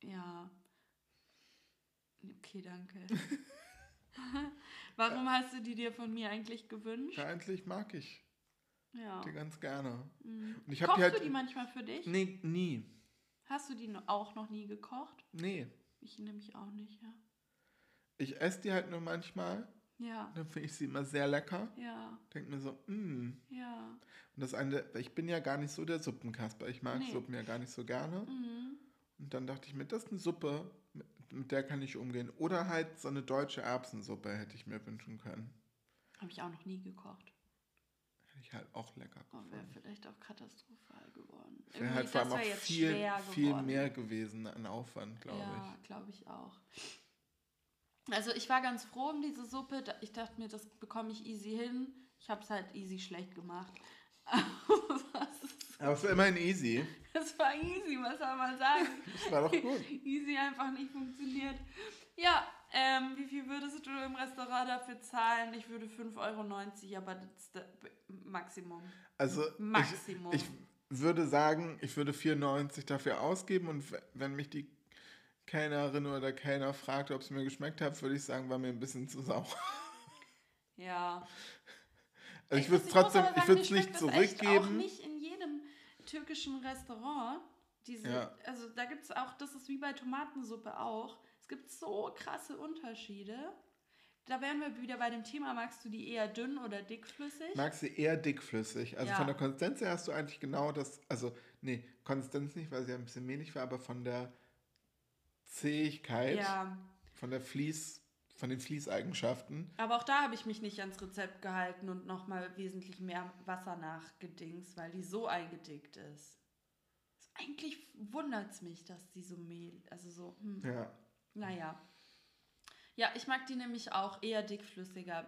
Speaker 2: Ja. Okay, danke. Warum hast du die dir von mir eigentlich gewünscht?
Speaker 3: Ja, eigentlich mag ich
Speaker 2: Ja.
Speaker 3: die ganz gerne.
Speaker 2: Mhm.
Speaker 3: Und ich
Speaker 2: Kochst
Speaker 3: die halt.
Speaker 2: du die manchmal für dich?
Speaker 3: nee, nie.
Speaker 2: Hast du die auch noch nie gekocht?
Speaker 3: Nee.
Speaker 2: Ich nämlich auch nicht, ja.
Speaker 3: Ich esse die halt nur manchmal.
Speaker 2: Ja,
Speaker 3: Dann finde ich sie immer sehr lecker.
Speaker 2: ja,
Speaker 3: Denke mir so, mh.
Speaker 2: ja.
Speaker 3: Und das eine, ich bin ja gar nicht so der Suppenkasper. Ich mag
Speaker 2: Nee.
Speaker 3: Suppen ja gar nicht so gerne.
Speaker 2: Mhm.
Speaker 3: Und dann dachte ich mir, das ist eine Suppe, mit, der kann ich umgehen. Oder halt so eine deutsche Erbsensuppe hätte ich mir wünschen können.
Speaker 2: Habe ich auch noch nie gekocht.
Speaker 3: Hätte ich halt auch lecker
Speaker 2: Oh, wäre vielleicht auch katastrophal geworden.
Speaker 3: Wäre halt vor allem auch viel, viel mehr gewesen an Aufwand, glaube
Speaker 2: Ja, glaube ich auch. Also ich war ganz froh um diese Suppe. Ich dachte mir, das bekomme ich easy hin. Ich habe es halt easy schlecht gemacht.
Speaker 3: Aber es war immerhin easy.
Speaker 2: Das war easy, was soll man sagen?
Speaker 3: Das war doch gut.
Speaker 2: easy einfach nicht funktioniert. Ja, ähm, wie viel würdest du im Restaurant dafür zahlen? Ich würde 5,90 Euro, aber das ist das Maximum.
Speaker 3: Also
Speaker 2: Maximum.
Speaker 3: Ich, ich würde sagen, ich würde 94 dafür ausgeben und wenn mich die Kellnerin oder der Kellner fragt, ob es mir geschmeckt hat, würde ich sagen, war mir ein bisschen zu sauer.
Speaker 2: Ja.
Speaker 3: Also ich würde es trotzdem, ich würde es nicht
Speaker 2: das echt Auch
Speaker 3: zurückgeben.
Speaker 2: nicht in jedem türkischen Restaurant. Diese,
Speaker 3: Ja.
Speaker 2: Also da gibt es auch, das ist wie bei Tomatensuppe auch. Es gibt so krasse Unterschiede. Da wären wir wieder bei dem Thema, magst du die eher dünn oder dickflüssig?
Speaker 3: Magst du eher dickflüssig? Also
Speaker 2: Ja.
Speaker 3: von der Konsistenz her hast du eigentlich genau das, also nee, Konsistenz nicht, weil sie ein bisschen mehlig war, aber von der Zähigkeit,
Speaker 2: ja,
Speaker 3: von der Fließ, von den Fließeigenschaften.
Speaker 2: aber auch da habe ich mich nicht ans Rezept gehalten und nochmal wesentlich mehr Wasser nachgedingst, weil die so eingedickt ist. Eigentlich wundert es mich, dass die so mehl, also so, hm.
Speaker 3: Ja.
Speaker 2: Naja. Ja, ich mag die nämlich auch eher dickflüssiger,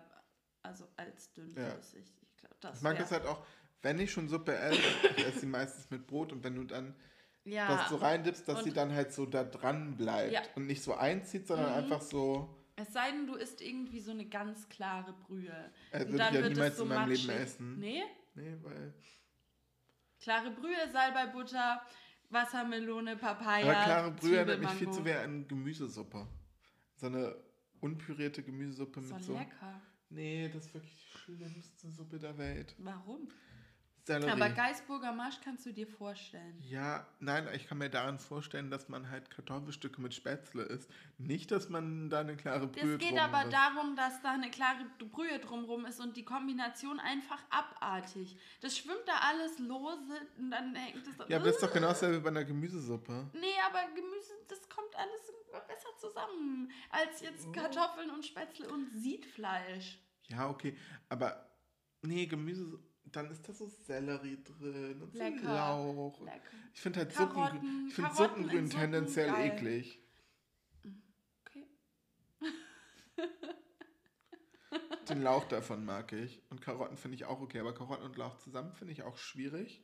Speaker 2: also als dünnflüssig. Ich glaube, das
Speaker 3: Ich mag das halt auch, wenn ich schon Suppe esse, ich esse sie meistens mit Brot und wenn du dann
Speaker 2: ja,
Speaker 3: das so reindippst, dass sie dann halt so da dran bleibt
Speaker 2: Ja.
Speaker 3: und nicht so einzieht, sondern
Speaker 2: Mhm.
Speaker 3: einfach so,
Speaker 2: Es sei denn, du isst irgendwie so eine ganz klare Brühe.
Speaker 3: äh,
Speaker 2: Und
Speaker 3: würde ich ja
Speaker 2: wird es
Speaker 3: niemals
Speaker 2: so
Speaker 3: in meinem Leben
Speaker 2: matschig.
Speaker 3: essen.
Speaker 2: Nee?
Speaker 3: Nee, weil.
Speaker 2: Klare Brühe, Salbeibutter, Wassermelone, Papaya.
Speaker 3: Aber klare Brühe erinnert mich viel
Speaker 2: Zwiebelmango.
Speaker 3: zu sehr an Gemüsesuppe. So eine unpürierte Gemüsesuppe
Speaker 2: So
Speaker 3: mit so.
Speaker 2: lecker.
Speaker 3: Nee, das ist wirklich die schlimmste Suppe der Welt.
Speaker 2: Warum?
Speaker 3: Sellerie.
Speaker 2: Aber Geisburger Marsch kannst du dir vorstellen.
Speaker 3: ja, nein, ich kann mir daran vorstellen, dass man halt Kartoffelstücke mit Spätzle isst. Nicht, dass man da eine klare Brühe
Speaker 2: Es geht
Speaker 3: drum
Speaker 2: aber
Speaker 3: isst.
Speaker 2: darum, dass da eine klare Brühe drumrum ist und die Kombination einfach abartig. Das schwimmt da alles lose und dann hängt es
Speaker 3: Ja, aber das ist doch genau dasselbe wie bei einer Gemüsesuppe.
Speaker 2: Nee, aber Gemüse, das kommt alles besser zusammen als
Speaker 3: Oh.
Speaker 2: jetzt Kartoffeln und Spätzle und Siedfleisch.
Speaker 3: Ja, okay, aber nee, Gemüse, dann ist da so Sellerie drin und so
Speaker 2: Lecker.
Speaker 3: Lauch.
Speaker 2: Lecker.
Speaker 3: Ich finde halt
Speaker 2: Karotten,
Speaker 3: Suppengrün, ich finde
Speaker 2: Karotten
Speaker 3: Suppengrün
Speaker 2: Suppen,
Speaker 3: tendenziell
Speaker 2: geil.
Speaker 3: eklig.
Speaker 2: Okay.
Speaker 3: Den Lauch davon mag ich. Und Karotten finde ich auch okay, aber Karotten und Lauch zusammen finde ich auch schwierig.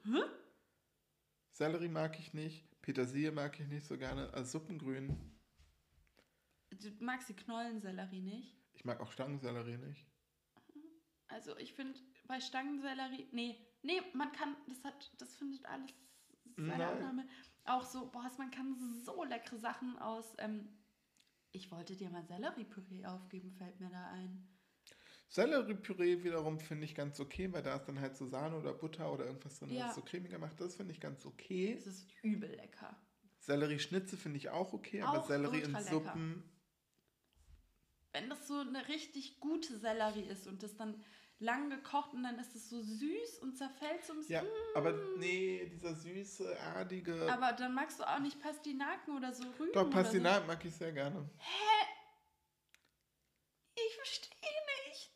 Speaker 3: Sellerie mag ich nicht. Petersilie mag ich nicht so gerne. Also Suppengrün.
Speaker 2: Du magst die Knollensellerie nicht?
Speaker 3: Ich mag auch Stangensellerie nicht.
Speaker 2: Also ich finde bei Stangensellerie, nee, nee, man kann, das hat, das findet alles seine. Annahme. Auch so, boah, man kann so leckere Sachen aus, ähm, ich wollte dir mal Selleriepüree aufgeben, fällt mir da ein.
Speaker 3: Selleriepüree wiederum finde ich ganz okay, weil da ist dann halt so Sahne oder Butter oder irgendwas drin,
Speaker 2: Ja.
Speaker 3: was so cremiger macht. Das finde ich ganz okay.
Speaker 2: Es ist übel lecker.
Speaker 3: Sellerieschnitze finde ich auch okay, aber
Speaker 2: Auch
Speaker 3: Sellerie in
Speaker 2: lecker.
Speaker 3: Suppen.
Speaker 2: Wenn das so eine richtig gute Sellerie ist und das dann lang gekocht und dann ist es so süß und zerfällt so ein bisschen.
Speaker 3: Ja, aber nee, dieser süße, erdige.
Speaker 2: Aber dann magst du auch nicht Pastinaken oder so Rüben
Speaker 3: Doch, Pastinaken mag ich sehr gerne.
Speaker 2: So. Ich verstehe nichts.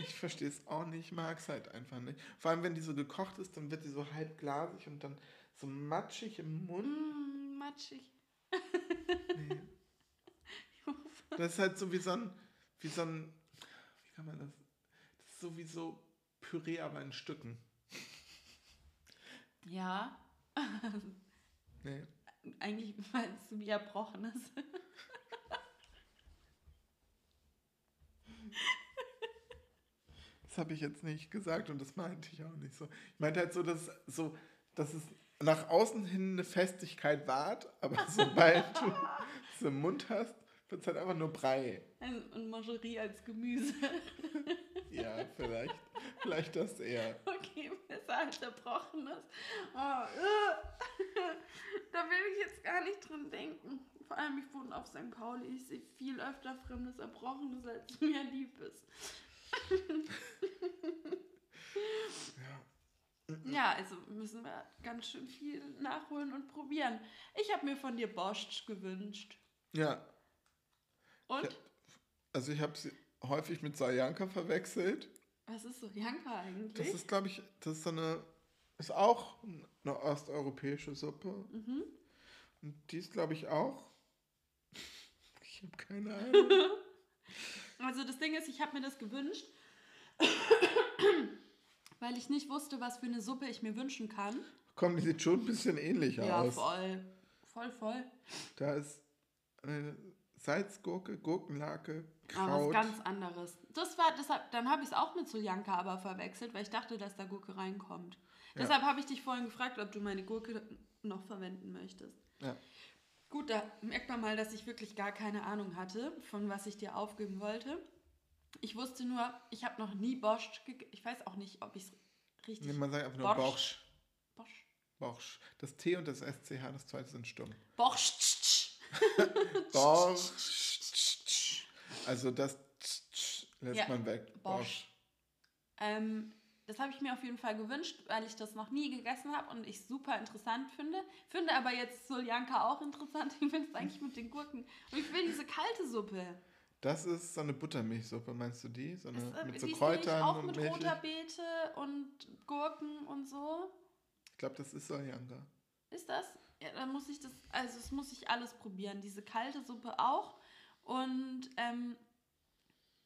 Speaker 3: Ich verstehe es auch nicht, mag es halt einfach nicht. Vor allem, wenn die so gekocht ist, dann wird die so halb glasig und dann so matschig im Mund.
Speaker 2: Mm, matschig.
Speaker 3: Nee. Das ist halt so wie so ein, wie so ein, wie kann man das? Das ist so wie so Püree, aber in Stücken.
Speaker 2: Ja,
Speaker 3: Nee.
Speaker 2: eigentlich meinst du wie Erbrochenes.
Speaker 3: Das habe ich jetzt nicht gesagt und das meinte ich auch nicht so. Ich meinte halt so, dass, so, dass es nach außen hin eine Festigkeit wahrt, aber sobald du es im Mund hast, Wird halt einfach nur Brei.
Speaker 2: Und Mangerie als Gemüse.
Speaker 3: Ja, vielleicht. vielleicht das eher.
Speaker 2: Okay, besser als Erbrochenes. Oh, äh. da will ich jetzt gar nicht dran denken. Vor allem, ich wohne auf St. Pauli. Ich sehe viel öfter fremdes Erbrochenes, als mir lieb ist. Ja, also müssen wir ganz schön viel nachholen und probieren. Ich habe mir von dir Borscht gewünscht.
Speaker 3: Ja.
Speaker 2: Und?
Speaker 3: Ja. Also ich habe sie häufig mit Soljanka verwechselt.
Speaker 2: Was ist so Janka eigentlich?
Speaker 3: Das ist, glaube ich, das ist so eine, ist auch eine osteuropäische Suppe.
Speaker 2: Mhm.
Speaker 3: Und die ist, glaube ich, auch. Ich habe keine Ahnung.
Speaker 2: Also das Ding ist, ich habe mir das gewünscht, weil ich nicht wusste, was für eine Suppe ich mir wünschen kann.
Speaker 3: Komm, die sieht schon ein bisschen ähnlicher
Speaker 2: Ja,
Speaker 3: aus.
Speaker 2: voll. Voll, voll.
Speaker 3: Da ist eine Salzgurke, Gurkenlake,
Speaker 2: Aber was
Speaker 3: Kraut.
Speaker 2: ganz anderes. Das war, deshalb, dann habe ich es auch mit Soljanka aber verwechselt, weil ich dachte, dass da Gurke reinkommt.
Speaker 3: Ja.
Speaker 2: Deshalb habe ich dich vorhin gefragt, ob du meine Gurke noch verwenden möchtest.
Speaker 3: ja.
Speaker 2: Gut, da merkt man mal, dass ich wirklich gar keine Ahnung hatte, von was ich dir aufgeben wollte. Ich wusste nur, ich habe noch nie Borscht gegessen. Ich weiß auch nicht, ob ich es richtig...
Speaker 3: Nee, man sagt einfach nur
Speaker 2: Borscht.
Speaker 3: Borsch.
Speaker 2: Borscht.
Speaker 3: Borsch. Das T und das SCH, das zweite sind stumm.
Speaker 2: Borscht.
Speaker 3: Borsch. Also das lässt
Speaker 2: Ja,
Speaker 3: man weg.
Speaker 2: Borscht. Ähm, das habe ich mir auf jeden Fall gewünscht, weil ich das noch nie gegessen habe und ich super interessant finde. Finde aber jetzt Soljanka auch interessant. Ich finde es eigentlich mit den Gurken. Und ich will diese kalte Suppe.
Speaker 3: Das ist so eine Buttermilchsuppe, meinst du die? So eine,
Speaker 2: Das, äh,
Speaker 3: mit
Speaker 2: die
Speaker 3: so
Speaker 2: ist
Speaker 3: Kräutern
Speaker 2: auch
Speaker 3: und
Speaker 2: mit
Speaker 3: Milch?
Speaker 2: roter Beete und Gurken und so.
Speaker 3: Ich glaube, das ist Soljanka.
Speaker 2: Ist das? Ja, dann muss ich das, also das muss ich alles probieren. Diese kalte Suppe auch. Und ähm,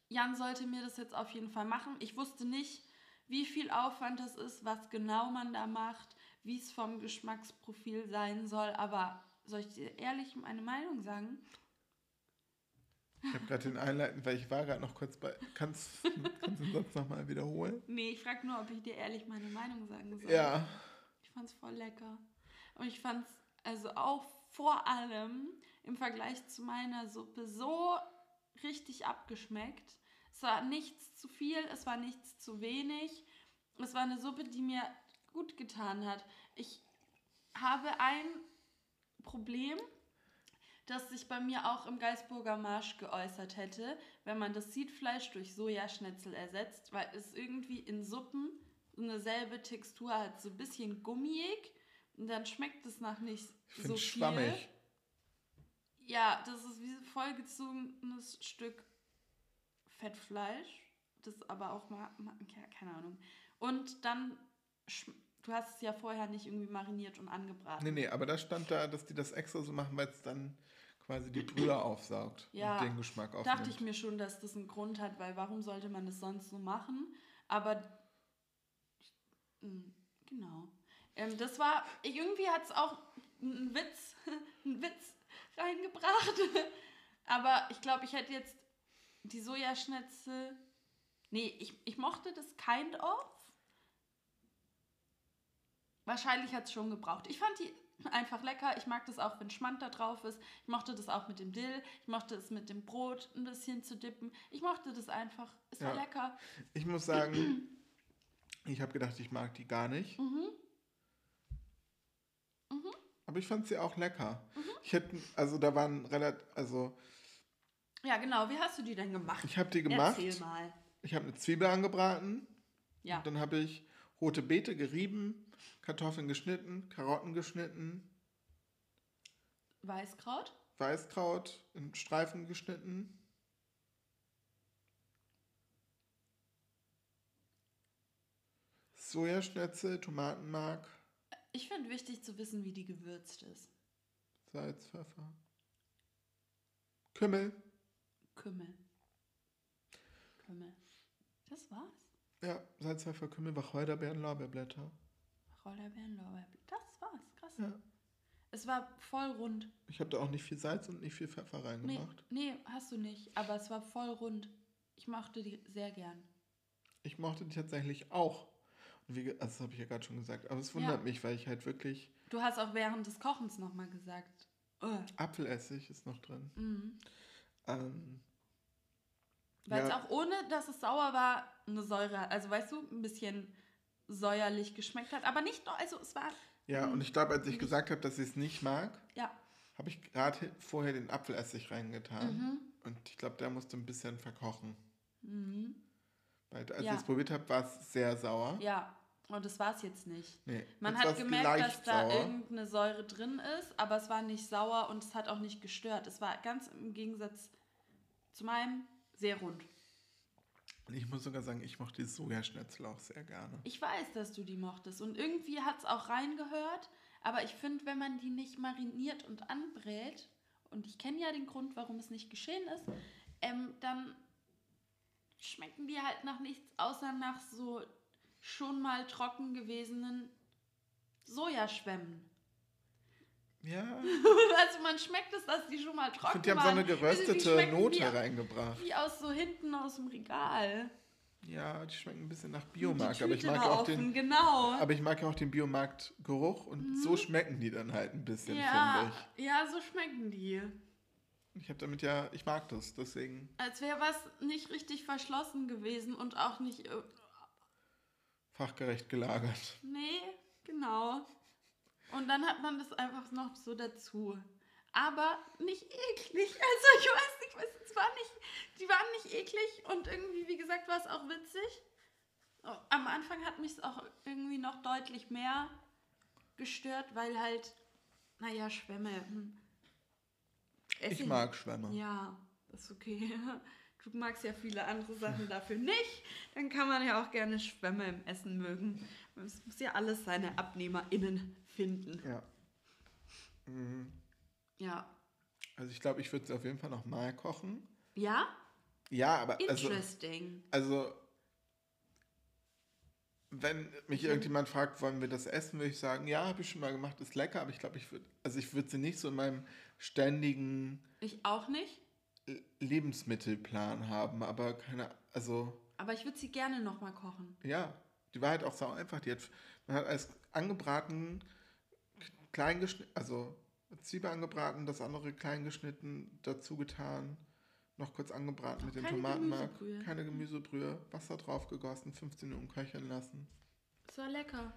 Speaker 2: Jan sollte mir das jetzt auf jeden Fall machen. Ich wusste nicht, wie viel Aufwand das ist, was genau man da macht, wie es vom Geschmacksprofil sein soll. Aber soll ich dir ehrlich meine Meinung sagen?
Speaker 3: Ich habe gerade den Einleiten, weil ich war gerade noch kurz bei. Kannst, kannst du den Satz nochmal wiederholen?
Speaker 2: Nee, ich frage nur, ob ich dir ehrlich meine Meinung sagen soll.
Speaker 3: Ja.
Speaker 2: Ich fand's voll lecker. Und ich fand's also auch vor allem im Vergleich zu meiner Suppe so richtig abgeschmeckt. Es war nichts zu viel, es war nichts zu wenig. Es war eine Suppe, die mir gut getan hat. Ich habe ein Problem, das sich bei mir auch im Geisburger Marsch geäußert hätte, wenn man das Siedfleisch durch Sojaschnitzel ersetzt, weil es irgendwie in Suppen eine selbe Textur hat, so ein bisschen gummiig und dann schmeckt es nach nicht
Speaker 3: Ich
Speaker 2: so viel.
Speaker 3: schwammig.
Speaker 2: Ja, das ist wie ein vollgezogenes Stück Fettfleisch, das aber auch mal, ma- ja, keine Ahnung. Und dann, du hast es ja vorher nicht irgendwie mariniert und angebraten.
Speaker 3: Nee, nee, aber da stand da, dass die das extra so machen, weil es dann quasi die Brühe aufsaugt
Speaker 2: Ja,
Speaker 3: und den Geschmack aufnimmt.
Speaker 2: Dachte ich mir schon, dass das einen Grund hat, weil warum sollte man das sonst so machen? Aber Mm, genau. Ähm, das war, irgendwie hat es auch einen Witz, einen Witz reingebracht. Aber ich glaube, ich hätte jetzt die Sojaschnitzel. Nee, ich, ich mochte das kind of. Wahrscheinlich hat es schon gebraucht. Ich fand die einfach lecker. Ich mag das auch, wenn Schmand da drauf ist. Ich mochte das auch mit dem Dill. Ich mochte es mit dem Brot ein bisschen zu dippen. Ich mochte das einfach. Es war
Speaker 3: Ja.
Speaker 2: lecker.
Speaker 3: Ich muss sagen, ich habe gedacht, ich mag die gar nicht.
Speaker 2: Mhm.
Speaker 3: Aber ich fand sie auch lecker. Ich hätte, also da waren relativ, also
Speaker 2: Ja, genau. Wie hast du die denn gemacht?
Speaker 3: ich habe die gemacht.
Speaker 2: Erzähl mal.
Speaker 3: Ich habe eine Zwiebel angebraten.
Speaker 2: Ja.
Speaker 3: Dann habe ich rote Beete gerieben, Kartoffeln geschnitten, Karotten geschnitten,
Speaker 2: Weißkraut.
Speaker 3: Weißkraut in Streifen geschnitten. Sojaschnitzel, Tomatenmark,
Speaker 2: Ich finde wichtig zu wissen, wie die gewürzt ist.
Speaker 3: Salz, Pfeffer, Kümmel.
Speaker 2: Kümmel. Kümmel. Das war's.
Speaker 3: Ja, Salz, Pfeffer, Kümmel, Wacholderbeeren, Lorbeerblätter.
Speaker 2: Rollerbeeren, Lorbeer. Das war's. Krass.
Speaker 3: Ja.
Speaker 2: Es war voll rund.
Speaker 3: Ich habe da auch nicht viel Salz und nicht viel Pfeffer
Speaker 2: Nee,
Speaker 3: reingemacht.
Speaker 2: nee, hast du nicht. Aber es war voll rund. Ich mochte die sehr gern.
Speaker 3: Ich mochte die tatsächlich auch. Wie, also das habe ich ja gerade schon gesagt. Aber es wundert
Speaker 2: Ja.
Speaker 3: mich, weil ich halt wirklich
Speaker 2: Du hast auch während des Kochens nochmal gesagt. Oh.
Speaker 3: Apfelessig ist noch drin.
Speaker 2: Mhm.
Speaker 3: Ähm,
Speaker 2: Weil es
Speaker 3: Ja.
Speaker 2: auch ohne, dass es sauer war, eine Säure hat. Also weißt du, ein bisschen säuerlich geschmeckt hat. Aber nicht nur, also es war,
Speaker 3: ja, und ich glaube, als ich gesagt habe, dass ich es nicht mag,
Speaker 2: ja,
Speaker 3: habe ich gerade vorher den Apfelessig reingetan.
Speaker 2: Mhm.
Speaker 3: Und ich glaube, der musste ein bisschen verkochen.
Speaker 2: mhm.
Speaker 3: Als
Speaker 2: Ja.
Speaker 3: ich es probiert habe, war es sehr sauer.
Speaker 2: ja. Und das war es jetzt nicht.
Speaker 3: Nee,
Speaker 2: Man hat gemerkt, dass da
Speaker 3: sauer.
Speaker 2: irgendeine Säure drin ist, aber es war nicht sauer und es hat auch nicht gestört. Es war ganz im Gegensatz zu meinem sehr rund.
Speaker 3: Und ich muss sogar sagen, ich mochte die Sojaschnitzel auch sehr gerne.
Speaker 2: Ich weiß, dass du die mochtest und irgendwie hat es auch reingehört, aber ich finde, wenn man die nicht mariniert und anbrät, und ich kenne ja den Grund, warum es nicht geschehen ist, ähm, dann schmecken die halt nach nichts außer nach so schon mal trocken gewesenen Sojaschwämmen.
Speaker 3: Ja,
Speaker 2: Also man schmeckt es, dass die schon mal
Speaker 3: ich
Speaker 2: trocken
Speaker 3: finde, die haben so
Speaker 2: waren.
Speaker 3: eine
Speaker 2: Also
Speaker 3: geröstete
Speaker 2: schmecken
Speaker 3: Note
Speaker 2: wie,
Speaker 3: reingebracht.
Speaker 2: Wie aus so hinten aus dem Regal.
Speaker 3: Ja, die schmecken ein bisschen nach Biomarkt, aber ich mag auch
Speaker 2: offen,
Speaker 3: den,
Speaker 2: genau.
Speaker 3: aber ich mag ja auch den Biomarktgeruch und so schmecken die dann halt ein bisschen,
Speaker 2: Mhm. ja,
Speaker 3: finde
Speaker 2: ja, so schmecken die.
Speaker 3: Ich. Habe damit ja, ich mag das, deswegen
Speaker 2: Als wäre was nicht richtig verschlossen gewesen und auch nicht. äh,
Speaker 3: fachgerecht gelagert.
Speaker 2: Nee, genau. Und dann hat man das einfach noch so dazu. Aber nicht eklig. Also ich weiß nicht, was es war nicht. Die waren nicht eklig und irgendwie, wie gesagt, war es auch witzig. Oh, Am Anfang hat mich es auch irgendwie noch deutlich mehr gestört, weil halt, naja, Schwämme. Hm. Ess
Speaker 3: Ich mag Schwämme.
Speaker 2: Ja, ist okay. Du magst ja viele andere Sachen dafür nicht. Dann kann man ja auch gerne Schwämme im Essen mögen. Es muss ja alles seine AbnehmerInnen finden.
Speaker 3: Ja. Mhm.
Speaker 2: Ja.
Speaker 3: Also ich glaube, ich würde es auf jeden Fall noch mal kochen.
Speaker 2: Ja?
Speaker 3: Ja, aber also,
Speaker 2: Interesting.
Speaker 3: also wenn mich irgendjemand fragt, wollen wir das essen, würde ich sagen, ja, habe ich schon mal gemacht, ist lecker, aber ich glaube, ich würde, also ich würde sie nicht so in meinem ständigen
Speaker 2: Ich auch nicht.
Speaker 3: Lebensmittelplan haben, aber keine, also
Speaker 2: Aber ich würde sie gerne nochmal kochen.
Speaker 3: ja, die war halt auch sau einfach. Die hat, man hat als angebraten, klein geschnitten, also Zwiebel angebraten, das andere klein geschnitten, dazu getan, noch kurz angebraten mit dem Tomatenmark,
Speaker 2: Gemüsebrühe.
Speaker 3: keine Gemüsebrühe, Wasser drauf gegossen, 15 Minuten köcheln lassen.
Speaker 2: Das war lecker.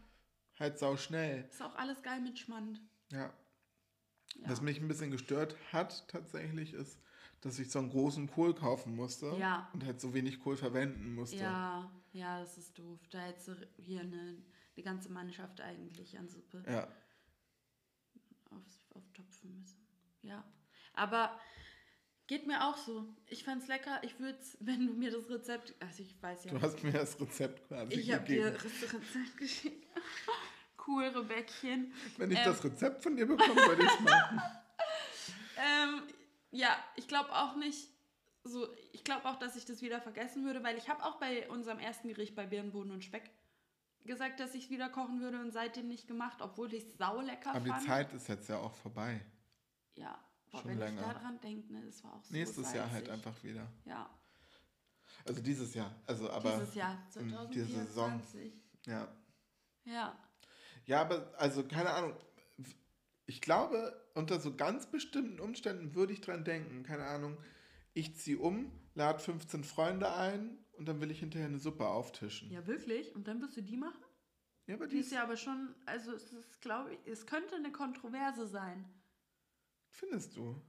Speaker 3: Halt sau schnell.
Speaker 2: Ist auch alles geil mit Schmand.
Speaker 3: Ja.
Speaker 2: Ja.
Speaker 3: Was mich ein bisschen gestört hat tatsächlich ist, dass ich so einen großen Kohl kaufen musste
Speaker 2: Ja.
Speaker 3: und halt so wenig Kohl verwenden musste.
Speaker 2: Ja, ja, das ist doof. Da hättest du hier eine, die ganze Mannschaft eigentlich an Suppe
Speaker 3: Ja.
Speaker 2: aufs, auftopfen müssen. Ja. Aber geht mir auch so. Ich fand's lecker. Ich würde es, wenn du mir das Rezept. Also ich weiß ja.
Speaker 3: Du hast mir das Rezept quasi
Speaker 2: ich habe dir
Speaker 3: gegeben.
Speaker 2: das Rezept geschickt. cool, Rebäckchen.
Speaker 3: Wenn ich
Speaker 2: ähm,
Speaker 3: das Rezept von dir bekomme, würde ich es machen.
Speaker 2: Ähm, ja, ich glaube auch nicht. So, ich glaube auch, dass ich das wieder vergessen würde, weil ich habe auch bei unserem ersten Gericht bei Birnenboden und Speck gesagt, dass ich es wieder kochen würde und seitdem nicht gemacht, obwohl ich es saulecker
Speaker 3: Aber
Speaker 2: fand.
Speaker 3: die Zeit ist jetzt ja auch vorbei.
Speaker 2: Ja, boah,
Speaker 3: Schon
Speaker 2: wenn
Speaker 3: länger.
Speaker 2: ich daran denke, ne, das war auch so
Speaker 3: Nächstes Jahr halt
Speaker 2: salzig.
Speaker 3: einfach wieder.
Speaker 2: Ja,
Speaker 3: Also dieses Jahr. Also aber
Speaker 2: dieses Jahr,
Speaker 3: in dieser Saison.
Speaker 2: 2024.
Speaker 3: ja.
Speaker 2: Ja,
Speaker 3: Ja, aber also keine Ahnung. Ich glaube, unter so ganz bestimmten Umständen würde ich dran denken. Keine Ahnung. Ich ziehe um, lade 15 Freunde ein und dann will ich hinterher eine Suppe auftischen.
Speaker 2: ja, wirklich? Und dann wirst du die machen?
Speaker 3: Ja, aber
Speaker 2: Die
Speaker 3: die
Speaker 2: ist ja aber schon, also es ist, glaube ich, es könnte eine Kontroverse sein.
Speaker 3: Findest du?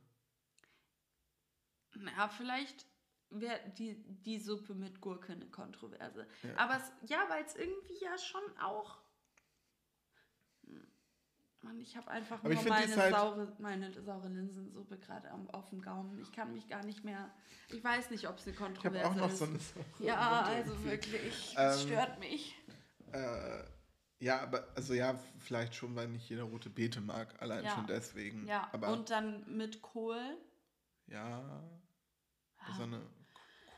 Speaker 2: Na, vielleicht wäre die, die Suppe mit Gurke eine Kontroverse.
Speaker 3: Ja.
Speaker 2: Aber es, ja, weil es irgendwie ja schon auch. Hm. Mann, ich habe einfach
Speaker 3: Aber
Speaker 2: nur meine,
Speaker 3: ist halt-
Speaker 2: saure, meine saure Linsensuppe gerade am- auf dem Gaumen. Ich kann mich gar nicht mehr. Ich weiß nicht, ob es eine
Speaker 3: Ich habe
Speaker 2: Kontroverse
Speaker 3: auch noch
Speaker 2: ist.
Speaker 3: so eine Sache.
Speaker 2: ja, also wirklich.
Speaker 3: Ähm,
Speaker 2: stört mich.
Speaker 3: Äh, ja, aber also ja, vielleicht schon, weil nicht jeder rote Beete mag. Allein
Speaker 2: Ja.
Speaker 3: schon deswegen.
Speaker 2: Ja,
Speaker 3: aber
Speaker 2: und dann mit Kohl.
Speaker 3: ja,
Speaker 2: Ah.
Speaker 3: so eine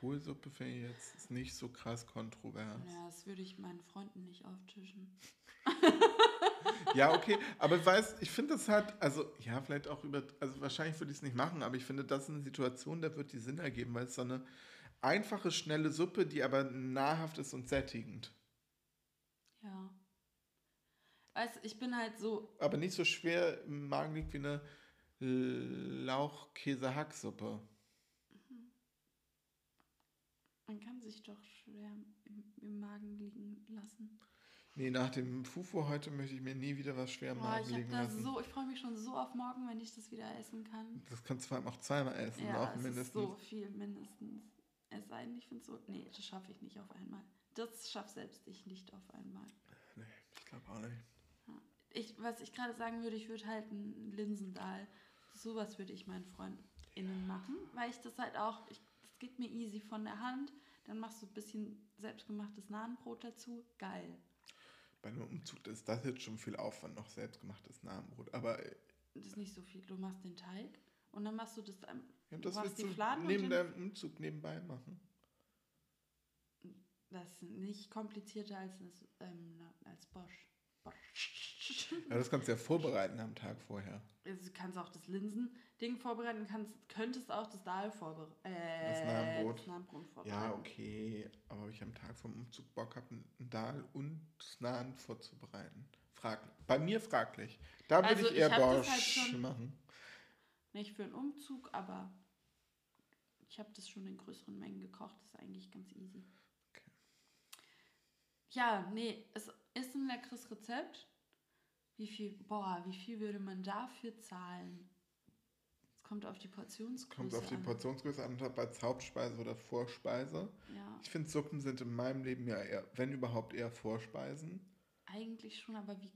Speaker 3: Kohlsuppe finde ich jetzt ist nicht so krass kontrovers.
Speaker 2: Ja, das würde ich meinen Freunden nicht auftischen.
Speaker 3: Ja, okay, aber ich weiß, ich finde das halt, also ja, vielleicht auch über, also wahrscheinlich würde ich es nicht machen, aber ich finde, das ist eine Situation, da wird die Sinn ergeben, weil es so eine einfache, schnelle Suppe, die aber nahrhaft ist und sättigend.
Speaker 2: Ja. Weißt ich bin halt so
Speaker 3: Aber nicht so schwer im Magen liegt wie eine Lauchkäse-Hacksuppe.
Speaker 2: Man kann sich doch schwer im, im Magen liegen lassen.
Speaker 3: Nee, nach dem Fufu heute möchte ich mir nie wieder was schwer im
Speaker 2: Boah,
Speaker 3: Magen
Speaker 2: ich
Speaker 3: liegen
Speaker 2: da
Speaker 3: lassen.
Speaker 2: so, ich freue mich schon so auf morgen, wenn ich das wieder essen kann.
Speaker 3: Das kannst du vor allem auch zweimal essen,
Speaker 2: Ja,
Speaker 3: auch
Speaker 2: es
Speaker 3: mindestens.
Speaker 2: ist so viel mindestens. Es sei denn, ich finde so, nee, das schaffe ich nicht auf einmal. Das schafft selbst ich nicht auf einmal.
Speaker 3: Nee, ich glaube auch nicht.
Speaker 2: Ich, was ich gerade sagen würde, ich würde halt ein Linsendahl, sowas würde ich meinen FreundInnen machen, weil ich das halt auch, ich, das geht mir easy von der Hand. Dann machst du ein bisschen selbstgemachtes Nahenbrot dazu. Geil.
Speaker 3: Bei einem Umzug ist das jetzt schon viel Aufwand, noch selbstgemachtes Namenbrot. Aber äh,
Speaker 2: Das ist nicht so viel. Du machst den Teig und dann machst du das, am-
Speaker 3: ja, das
Speaker 2: machst
Speaker 3: willst du neben deinem Umzug nebenbei machen.
Speaker 2: Das ist nicht komplizierter als, das, ähm, als Bosch.
Speaker 3: Ja, das kannst du ja vorbereiten am Tag vorher.
Speaker 2: Also du kannst auch das Linsending vorbereiten, kannst, könntest auch das Dahl vorbereiten. Äh,
Speaker 3: Das Nahenbrot.
Speaker 2: Das Nahenbrot vorbereiten.
Speaker 3: Ja, okay. Aber ob ich am Tag vom Umzug Bock habe, einen Dahl und das Nahen vorzubereiten? Fraglich. Bei mir fraglich. Da würde
Speaker 2: Also
Speaker 3: ich eher
Speaker 2: ich
Speaker 3: Bosch
Speaker 2: halt schon-
Speaker 3: machen.
Speaker 2: Nicht für einen Umzug, aber ich habe das schon in größeren Mengen gekocht. Das ist eigentlich ganz easy.
Speaker 3: Okay.
Speaker 2: Ja, nee, es ist ein leckeres Rezept. Wie viel, boah, wie viel würde man dafür zahlen? Es kommt auf die Portionsgröße
Speaker 3: Kommt auf die
Speaker 2: an.
Speaker 3: Portionsgröße an, ob als Hauptspeise oder Vorspeise.
Speaker 2: Ja,
Speaker 3: Ich finde, Suppen sind in meinem Leben ja eher, wenn überhaupt, eher Vorspeisen.
Speaker 2: eigentlich schon, aber wie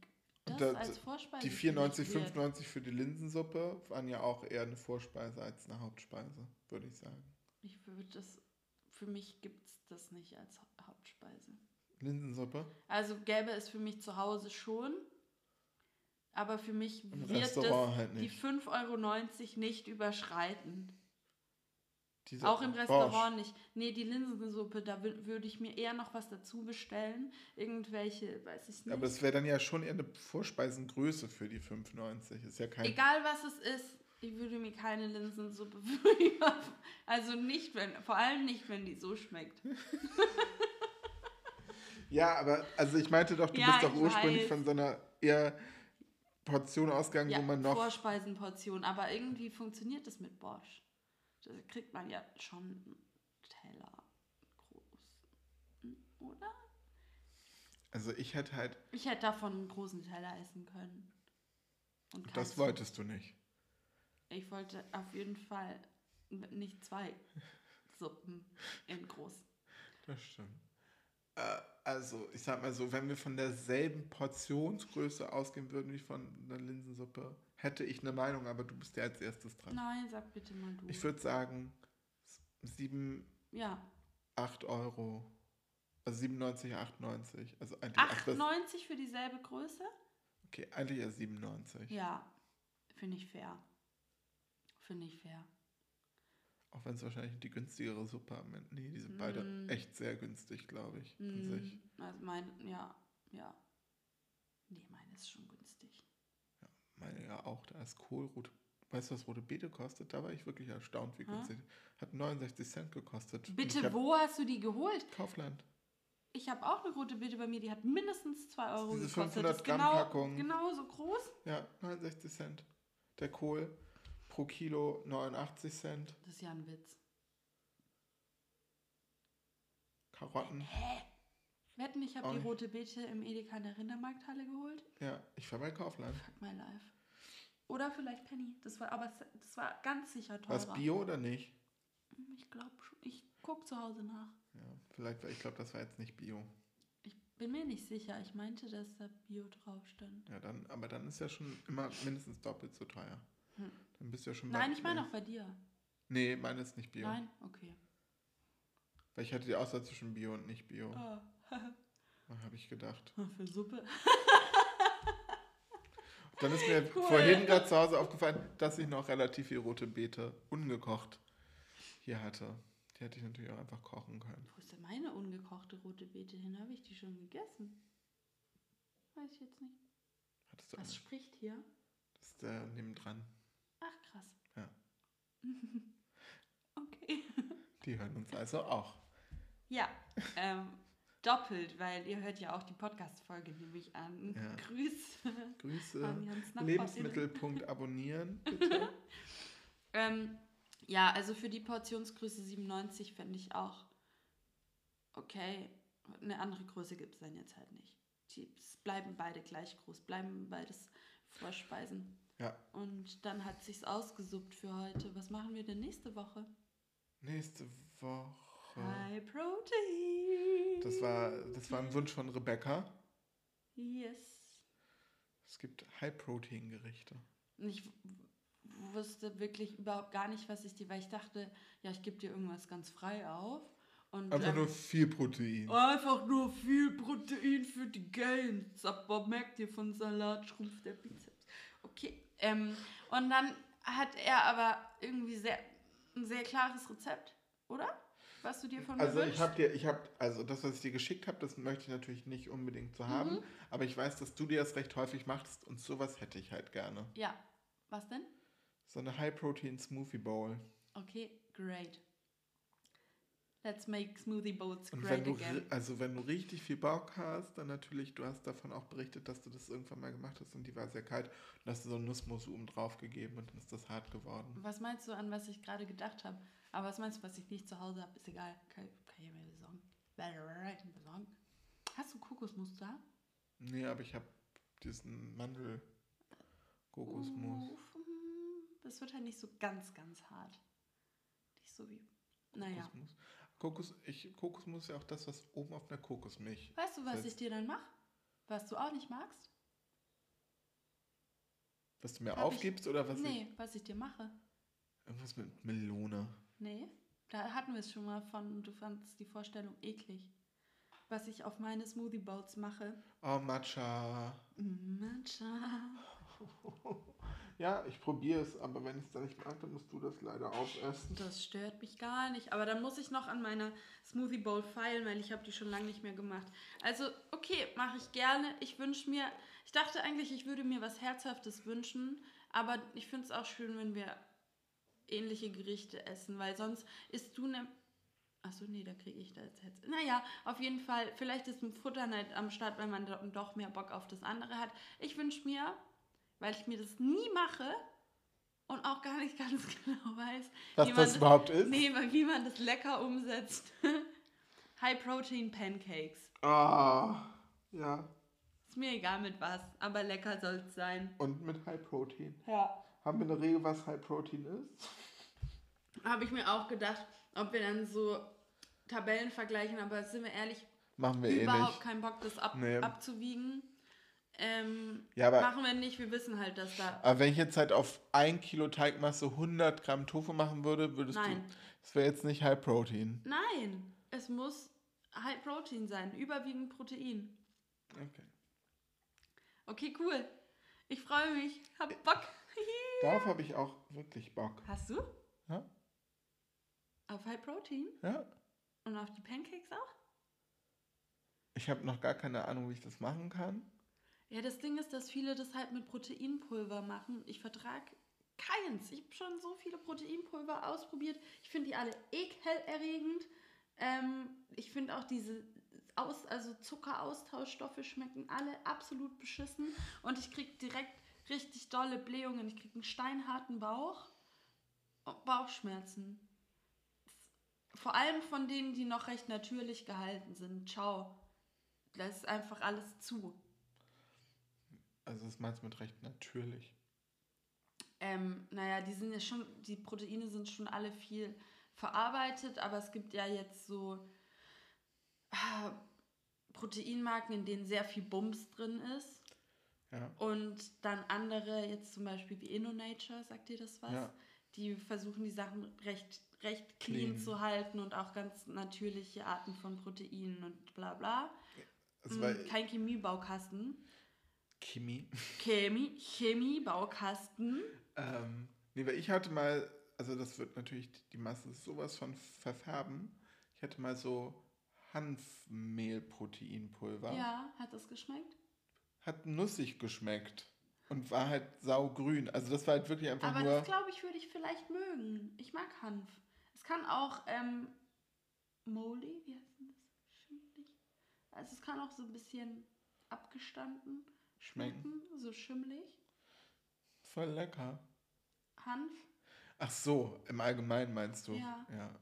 Speaker 2: das
Speaker 3: da-
Speaker 2: als Vorspeise
Speaker 3: Die
Speaker 2: finde
Speaker 3: 94,
Speaker 2: ich weird.
Speaker 3: 95 für die Linsensuppe waren ja auch eher eine Vorspeise als eine Hauptspeise, würde ich sagen.
Speaker 2: Ich würde das, für mich gibt es das nicht als Ha- Hauptspeise.
Speaker 3: Linsensuppe?
Speaker 2: Also gäbe es für mich zu Hause schon, aber für mich
Speaker 3: Im
Speaker 2: wird
Speaker 3: Restaurant
Speaker 2: das
Speaker 3: halt
Speaker 2: die
Speaker 3: nicht.
Speaker 2: 5,90 Euro nicht überschreiten.
Speaker 3: Diese
Speaker 2: Auch im
Speaker 3: Bosch.
Speaker 2: Restaurant nicht. Nee, die Linsensuppe, da wür- würde ich mir eher noch was dazu bestellen. Irgendwelche, weiß ich nicht.
Speaker 3: Aber es wäre dann ja schon eher eine Vorspeisengröße für die 5,90. Ist ja kein.
Speaker 2: Egal was es ist, ich würde mir keine Linsensuppe für Also nicht, wenn, vor allem nicht, wenn die so schmeckt.
Speaker 3: Ja, aber also ich meinte doch, du
Speaker 2: Ja,
Speaker 3: bist doch
Speaker 2: ich
Speaker 3: ursprünglich
Speaker 2: weiß.
Speaker 3: von so einer eher Portion ausgegangen,
Speaker 2: Ja,
Speaker 3: wo man noch.
Speaker 2: Vorspeisenportion, aber irgendwie funktioniert das mit Bosch. Da kriegt man ja schon einen Teller groß. Oder?
Speaker 3: Also ich hätte halt,
Speaker 2: Ich hätte davon einen großen Teller essen können. Und
Speaker 3: das wolltest du nicht.
Speaker 2: Ich wollte auf jeden Fall nicht zwei Suppen in groß.
Speaker 3: Das stimmt. Äh, also, ich sag mal so, wenn wir von derselben Portionsgröße ausgehen würden wie von einer Linsensuppe, hätte ich eine Meinung, aber du bist ja als erstes dran.
Speaker 2: Nein, sag bitte mal du.
Speaker 3: Ich würde sagen, 7,
Speaker 2: ja,
Speaker 3: 8 Euro. Also 97, 98. Also eigentlich acht bis-
Speaker 2: 98 für dieselbe Größe?
Speaker 3: Okay, eigentlich ja 97.
Speaker 2: Ja, finde ich fair. Finde ich fair.
Speaker 3: Auch wenn es wahrscheinlich die günstigere Suppe am Ende. Nee, die sind beide
Speaker 2: Mm.
Speaker 3: echt sehr günstig, glaube ich, an
Speaker 2: Mm,
Speaker 3: sich.
Speaker 2: Also mein, ja, ja. Nee, meine ist schon günstig.
Speaker 3: Meine ja auch, da ist Kohl, rote, weißt du, was rote Beete kostet? Da war ich wirklich erstaunt, wie günstig. Hat 69 Cent gekostet.
Speaker 2: Bitte, wo hast du die geholt?
Speaker 3: Kaufland.
Speaker 2: Ich habe auch eine rote Beete bei mir, die hat mindestens 2 Euro
Speaker 3: Diese
Speaker 2: gekostet.
Speaker 3: 500
Speaker 2: ist
Speaker 3: Gramm
Speaker 2: genau,
Speaker 3: Packung.
Speaker 2: genau so groß.
Speaker 3: Ja, 69 Cent. Der Kohl pro Kilo 89 Cent.
Speaker 2: Das ist ja ein Witz.
Speaker 3: Karotten.
Speaker 2: Hä? Wetten, ich habe die rote Beete im Edeka in der Rindermarkthalle geholt?
Speaker 3: Ja, ich war bei Kaufland.
Speaker 2: Fuck my life. Oder vielleicht Penny. Das war aber das war ganz sicher
Speaker 3: War
Speaker 2: teurer.
Speaker 3: es Bio oder nicht?
Speaker 2: Ich glaube schon. Ich gucke zu Hause nach.
Speaker 3: Ja, vielleicht, war- ich glaube, das war jetzt nicht Bio.
Speaker 2: Ich bin mir nicht sicher. Ich meinte, dass da Bio drauf stand.
Speaker 3: Ja, dann, aber dann ist ja schon immer mindestens doppelt so teuer.
Speaker 2: Hm.
Speaker 3: Dann bist du ja schon
Speaker 2: Nein,
Speaker 3: bei-
Speaker 2: ich meine auch bei dir.
Speaker 3: Nee, meine ist nicht Bio.
Speaker 2: Nein? Okay.
Speaker 3: Weil ich hatte die Auswahl zwischen Bio und nicht Bio.
Speaker 2: Ah.
Speaker 3: Habe ich gedacht.
Speaker 2: Für Suppe.
Speaker 3: Dann ist mir
Speaker 2: Cool.
Speaker 3: vorhin gerade zu Hause aufgefallen, dass ich noch relativ viel rote Beete ungekocht hier hatte. Die hätte ich natürlich auch einfach kochen können.
Speaker 2: Wo ist denn meine ungekochte rote Beete hin? Habe ich die schon gegessen? Weiß ich jetzt nicht. Was spricht hier?
Speaker 3: Das ist der nebendran.
Speaker 2: Ach, krass.
Speaker 3: Ja.
Speaker 2: okay.
Speaker 3: Die hören uns also auch.
Speaker 2: Ja, ähm, doppelt, weil ihr hört ja auch die Podcast-Folge nämlich an.
Speaker 3: Ja.
Speaker 2: Grüße
Speaker 3: Grüße. Lebensmittelpunkt abonnieren, bitte.
Speaker 2: Ähm, ja, also für die Portionsgröße 97 fände ich auch okay, eine andere Größe gibt es dann jetzt halt nicht. Die es bleiben beide gleich groß, bleiben beides Vorspeisen.
Speaker 3: Ja.
Speaker 2: Und dann hat sich's ausgesuppt für heute. Was machen wir denn nächste Woche?
Speaker 3: Nächste Woche.
Speaker 2: High Protein.
Speaker 3: Das war, das war ein Wunsch von Rebecca.
Speaker 2: Yes.
Speaker 3: Es gibt High-Protein-Gerichte.
Speaker 2: Und ich w- wusste wirklich überhaupt gar nicht, was ich dir, weil ich dachte, ja, ich gebe dir irgendwas ganz frei auf. Und,
Speaker 3: Einfach
Speaker 2: ähm,
Speaker 3: nur viel Protein.
Speaker 2: Einfach nur viel Protein für die Gains. Aber merkt ihr, von Salat schrumpft der Bizeps. Okay. Ähm, und dann hat er aber irgendwie sehr, ein sehr klares Rezept, oder? Was du dir von mir
Speaker 3: Also ich habe dir, ich habe, also das, was ich dir geschickt habe, das möchte ich natürlich nicht unbedingt so haben.
Speaker 2: Mhm.
Speaker 3: Aber ich weiß, dass du dir das recht häufig machst und sowas hätte ich halt gerne.
Speaker 2: Ja. Was denn?
Speaker 3: So eine High-Protein-Smoothie Bowl.
Speaker 2: Okay, great. Let's make smoothie boats
Speaker 3: Und
Speaker 2: great
Speaker 3: wenn du,
Speaker 2: again.
Speaker 3: also wenn du richtig viel Bock hast, dann natürlich, du hast davon auch berichtet, dass du das irgendwann mal gemacht hast und die war sehr kalt und hast du so Nussmus oben drauf gegeben und dann ist das hart geworden.
Speaker 2: Was meinst du, an was ich gerade gedacht habe? Aber was meinst du, was ich nicht zu Hause habe? Ist egal. Kann, kann ich mir besorgen. besorgen. Hast du Kokosmus da?
Speaker 3: Nee, aber ich habe diesen Mandel-Kokosmus.
Speaker 2: Uff, mm, Das wird halt nicht so ganz, ganz hart. Nicht so wie. Naja.
Speaker 3: Kokosmus. Kokos, ich, Kokosmus ist ja auch das, was oben auf der Kokosmilch.
Speaker 2: Weißt du, was
Speaker 3: Fest.
Speaker 2: ich dir dann mache? Was du auch nicht magst?
Speaker 3: Was du mir
Speaker 2: Hab ich-
Speaker 3: aufgibst oder was
Speaker 2: nee, was ich dir mache.
Speaker 3: ich. Irgendwas mit Melone.
Speaker 2: Nee, da hatten wir es schon mal von und du fandst die Vorstellung eklig. Was ich auf meine Smoothie Bowls mache.
Speaker 3: Oh, Matcha.
Speaker 2: Matcha.
Speaker 3: Ja, ich probiere es, aber wenn ich es dann nicht mag, dann musst du das leider aufessen.
Speaker 2: Das stört mich gar nicht. Aber dann muss ich noch an meiner Smoothie Bowl feilen, weil ich habe die schon lange nicht mehr gemacht. Also, okay, mache ich gerne. Ich wünsche mir, ich dachte eigentlich, ich würde mir was Herzhaftes wünschen. Aber ich finde es auch schön, wenn wir ähnliche Gerichte essen, weil sonst isst du ne... Achso, nee, da kriege ich da jetzt Herz. Naja, auf jeden Fall, vielleicht ist ein Futterneid am Start, weil man do- doch mehr Bock auf das andere hat. Ich wünsche mir, weil ich mir das nie mache und auch gar nicht ganz genau weiß,
Speaker 3: Was
Speaker 2: wie man
Speaker 3: das überhaupt ist?
Speaker 2: Nee, wie man das lecker umsetzt. High-Protein-Pancakes.
Speaker 3: Ah, ja.
Speaker 2: Ist mir egal mit was, aber lecker soll es sein.
Speaker 3: Und mit High Protein.
Speaker 2: Ja.
Speaker 3: Haben wir eine Regel, was High Protein ist?
Speaker 2: Habe ich mir auch gedacht, ob wir dann so Tabellen vergleichen, aber sind wir ehrlich,
Speaker 3: Machen wir eh
Speaker 2: überhaupt
Speaker 3: nicht.
Speaker 2: keinen Bock, das ab
Speaker 3: Nee.
Speaker 2: abzuwiegen. Ähm,
Speaker 3: Ja, aber-
Speaker 2: machen wir nicht, wir wissen halt, dass da.
Speaker 3: Aber wenn ich jetzt halt auf 1 Kilo Teigmasse 100 Gramm Tofu machen würde, würdest
Speaker 2: Nein.
Speaker 3: du. Das wäre jetzt nicht High Protein.
Speaker 2: Nein, es muss High Protein sein, überwiegend Protein.
Speaker 3: Okay.
Speaker 2: Okay, cool. Ich freue mich, hab Bock.
Speaker 3: Darauf habe ich auch wirklich Bock.
Speaker 2: Hast du?
Speaker 3: Ja?
Speaker 2: Auf High Protein?
Speaker 3: Ja.
Speaker 2: Und auf die Pancakes auch?
Speaker 3: Ich habe noch gar keine Ahnung, wie ich das machen kann.
Speaker 2: Ja, das Ding ist, dass viele das halt mit Proteinpulver machen. Ich vertrage keins. Ich habe schon so viele Proteinpulver ausprobiert. Ich finde die alle ekelerregend. Ähm, ich finde auch diese Aus also Zuckeraustauschstoffe schmecken alle absolut beschissen. Und ich kriege direkt richtig dolle Blähungen. Ich kriege einen steinharten Bauch. und Bauchschmerzen. Vor allem von denen, die noch recht natürlich gehalten sind. Ciao. Das ist einfach alles zu.
Speaker 3: Also das meinst du mit recht natürlich.
Speaker 2: Ähm, naja, die sind ja schon, die Proteine sind schon alle viel verarbeitet, aber es gibt ja jetzt so ah, Proteinmarken, in denen sehr viel Bums drin ist.
Speaker 3: Ja.
Speaker 2: Und dann andere, jetzt zum Beispiel wie InnoNature, sagt ihr das was?
Speaker 3: Ja.
Speaker 2: Die versuchen die Sachen recht, recht clean,
Speaker 3: Clean.
Speaker 2: zu halten und auch ganz natürliche Arten von Proteinen und bla bla.
Speaker 3: Also weil
Speaker 2: Kein Chemiebaukasten.
Speaker 3: Chemie.
Speaker 2: Chemie, Chemiebaukasten.
Speaker 3: Ähm, nee, weil ich hatte mal, also das wird natürlich die Masse sowas von verfärben. Ich hatte mal so Hanfmehlproteinpulver.
Speaker 2: Ja, hat das geschmeckt?
Speaker 3: Hat nussig geschmeckt und war halt saugrün. Also das war halt wirklich einfach
Speaker 2: Aber
Speaker 3: nur.
Speaker 2: das glaube ich, würde ich vielleicht mögen. Ich mag Hanf. Es kann auch ähm, moldy, wie heißt denn das? Schimmelig? Also es kann auch so ein bisschen abgestanden
Speaker 3: Schmecken.
Speaker 2: so schimmelig.
Speaker 3: Voll lecker.
Speaker 2: Hanf.
Speaker 3: Ach so, im Allgemeinen meinst du?
Speaker 2: Ja.
Speaker 3: ja.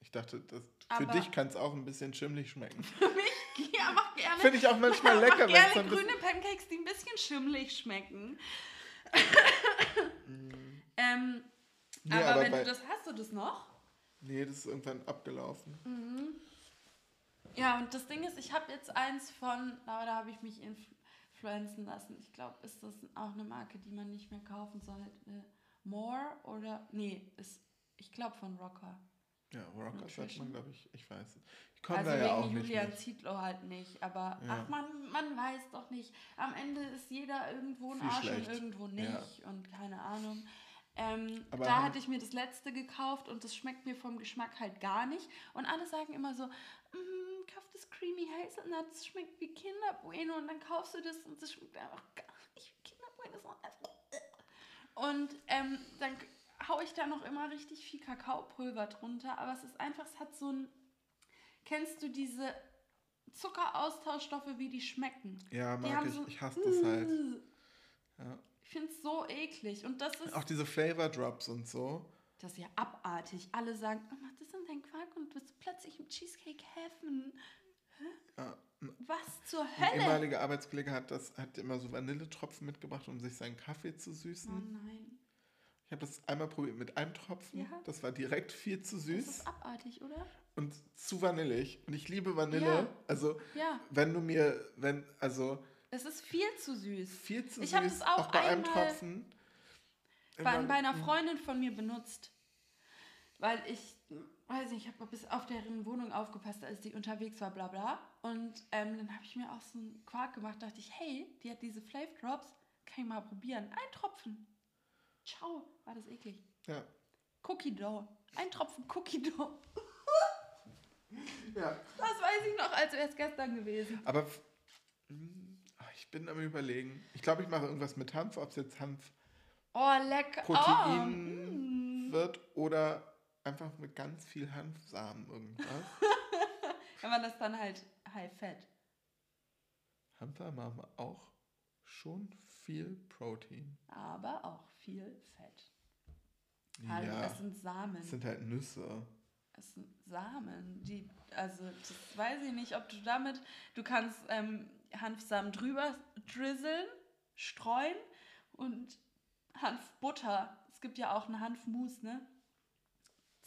Speaker 3: Ich dachte, dass Für dich kann es auch ein bisschen schimmelig schmecken.
Speaker 2: für mich, ja, mach gerne.
Speaker 3: Finde ich auch manchmal
Speaker 2: mach
Speaker 3: lecker, so
Speaker 2: gerne
Speaker 3: bisschen.
Speaker 2: grüne Pancakes, die ein bisschen schimmelig schmecken. ähm,
Speaker 3: Nee,
Speaker 2: aber,
Speaker 3: aber
Speaker 2: wenn du das hast, du das noch?
Speaker 3: Nee, das ist irgendwann abgelaufen.
Speaker 2: Ja, und das Ding ist, ich habe jetzt eins von, aber da habe ich mich influenzen lassen. Ich glaube, ist das auch eine Marke, die man nicht mehr kaufen sollte. More oder, nee, ist, ich glaube von Rocker.
Speaker 3: Ja, Rocker sagt man, glaube ich. Ich weiß es. Ich komme
Speaker 2: Also
Speaker 3: da ja auch
Speaker 2: wegen
Speaker 3: nicht
Speaker 2: Julian
Speaker 3: mit.
Speaker 2: Zietlow halt nicht. Aber
Speaker 3: Ja.
Speaker 2: ach, man, man weiß doch nicht. Am Ende ist jeder irgendwo ein
Speaker 3: Viel
Speaker 2: Arsch
Speaker 3: schlecht.
Speaker 2: und irgendwo nicht. Und keine Ahnung. Ähm, da hatte ich mir das letzte gekauft und das schmeckt mir vom Geschmack halt gar nicht. Und alle sagen immer so, mm, Creamy Hazelnut, das schmeckt wie Kinder Bueno. Und dann kaufst du das und das schmeckt einfach gar nicht wie Kinder Bueno. äh. Und ähm, dann haue ich da noch immer richtig viel Kakaopulver drunter. Aber es ist einfach, es hat so ein Kennst du diese Zuckeraustauschstoffe, wie die schmecken?
Speaker 3: Ja, mag ich.
Speaker 2: so-
Speaker 3: Ich hasse das halt. Ja.
Speaker 2: Ich finde es so eklig. Und das ist,
Speaker 3: Auch diese Flavor Drops und so.
Speaker 2: das ist ja abartig. Alle sagen, oh, mach das in deinen Quark und du bist plötzlich im Cheesecake Heaven. Was zur
Speaker 3: Ein
Speaker 2: Hölle?
Speaker 3: ehemaliger Arbeitskollege hat das hat immer so Vanilletropfen mitgebracht, um sich seinen Kaffee zu süßen.
Speaker 2: Oh nein.
Speaker 3: Ich habe das einmal probiert mit einem Tropfen.
Speaker 2: Ja.
Speaker 3: Das war direkt viel zu
Speaker 2: Das
Speaker 3: süß
Speaker 2: ist abartig, oder?
Speaker 3: und zu vanillig. Und ich liebe Vanille.
Speaker 2: Ja.
Speaker 3: Also,
Speaker 2: Ja,
Speaker 3: wenn du mir, wenn, also
Speaker 2: es ist viel zu süß.
Speaker 3: viel zu
Speaker 2: Ich
Speaker 3: süß,
Speaker 2: hab das auch
Speaker 3: bei einem Tropfen.
Speaker 2: bei, bei einer Freundin von mir benutzt. Weil ich, weiß nicht, ich habe bis auf deren Wohnung aufgepasst, als die unterwegs war, bla bla. Und ähm, dann habe ich mir auch so einen Quark gemacht, dachte ich, hey, die hat diese Flav Drops, kann ich mal probieren. Ein Tropfen. Ciao, war das eklig.
Speaker 3: Ja.
Speaker 2: Cookie Dough. Ein Tropfen Cookie Dough.
Speaker 3: ja.
Speaker 2: Das weiß ich noch, als wäre es gestern gewesen.
Speaker 3: Aber hm, ich bin am überlegen. Ich glaube, ich mache irgendwas mit Hanf, ob es jetzt Hanf
Speaker 2: Oh, lecker.
Speaker 3: Protein
Speaker 2: Oh, mm.
Speaker 3: wird oder einfach mit ganz viel Hanfsamen irgendwas.
Speaker 2: Wenn man das dann halt High Fat.
Speaker 3: Hanfsamen haben auch schon viel Protein.
Speaker 2: Aber auch viel Fett. Hallo,
Speaker 3: ja,
Speaker 2: das sind Samen.
Speaker 3: das sind halt Nüsse.
Speaker 2: Es sind Samen, die, also das weiß ich nicht, ob du damit, du kannst ähm, Hanfsamen drüber drizzeln, streuen und Hanfbutter. Es gibt ja auch eine Hanfmus, ne?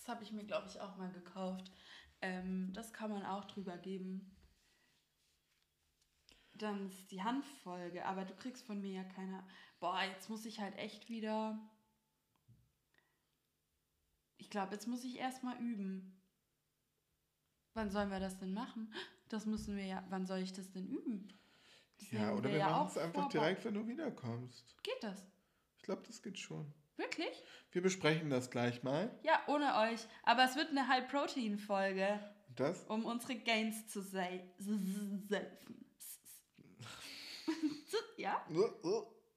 Speaker 2: Habe ich mir, glaube ich, auch mal gekauft. Ähm, das kann man auch drüber geben. Dann ist die Hanffolge, aber du kriegst von mir ja keine. Boah, jetzt muss ich halt echt wieder. Ich glaube, jetzt muss ich erstmal üben. Wann sollen wir das denn machen? Das müssen wir ja. Wann soll ich das denn üben? Das
Speaker 3: Ja, oder wir
Speaker 2: ja
Speaker 3: machen es einfach direkt, wenn du wiederkommst.
Speaker 2: Geht das?
Speaker 3: Ich glaube, das geht schon.
Speaker 2: Wirklich?
Speaker 3: Wir besprechen das gleich mal.
Speaker 2: Ja, ohne euch. Aber es wird eine High-Protein-Folge,
Speaker 3: Und das?
Speaker 2: um unsere Gains zu selfen. ja?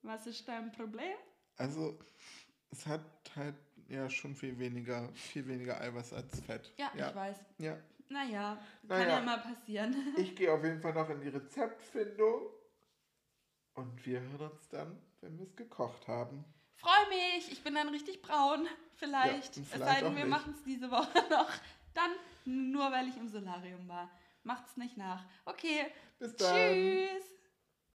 Speaker 2: Was ist dein Problem?
Speaker 3: Also, es hat halt ja schon viel weniger, viel weniger Eiweiß als Fett.
Speaker 2: Ja, ich weiß.
Speaker 3: Ja.
Speaker 2: Naja,
Speaker 3: Naja.
Speaker 2: kann ja mal passieren.
Speaker 3: Ich gehe auf jeden Fall noch in die Rezeptfindung. Und wir hören uns dann, wenn wir es gekocht haben.
Speaker 2: Freue mich, ich bin dann richtig braun. Vielleicht.
Speaker 3: Ja, und
Speaker 2: es
Speaker 3: vielleicht
Speaker 2: sei denn, wir machen es diese Woche noch. Dann nur, weil ich im Solarium war. Macht's nicht nach. Okay.
Speaker 3: Bis dann.
Speaker 2: Tschüss.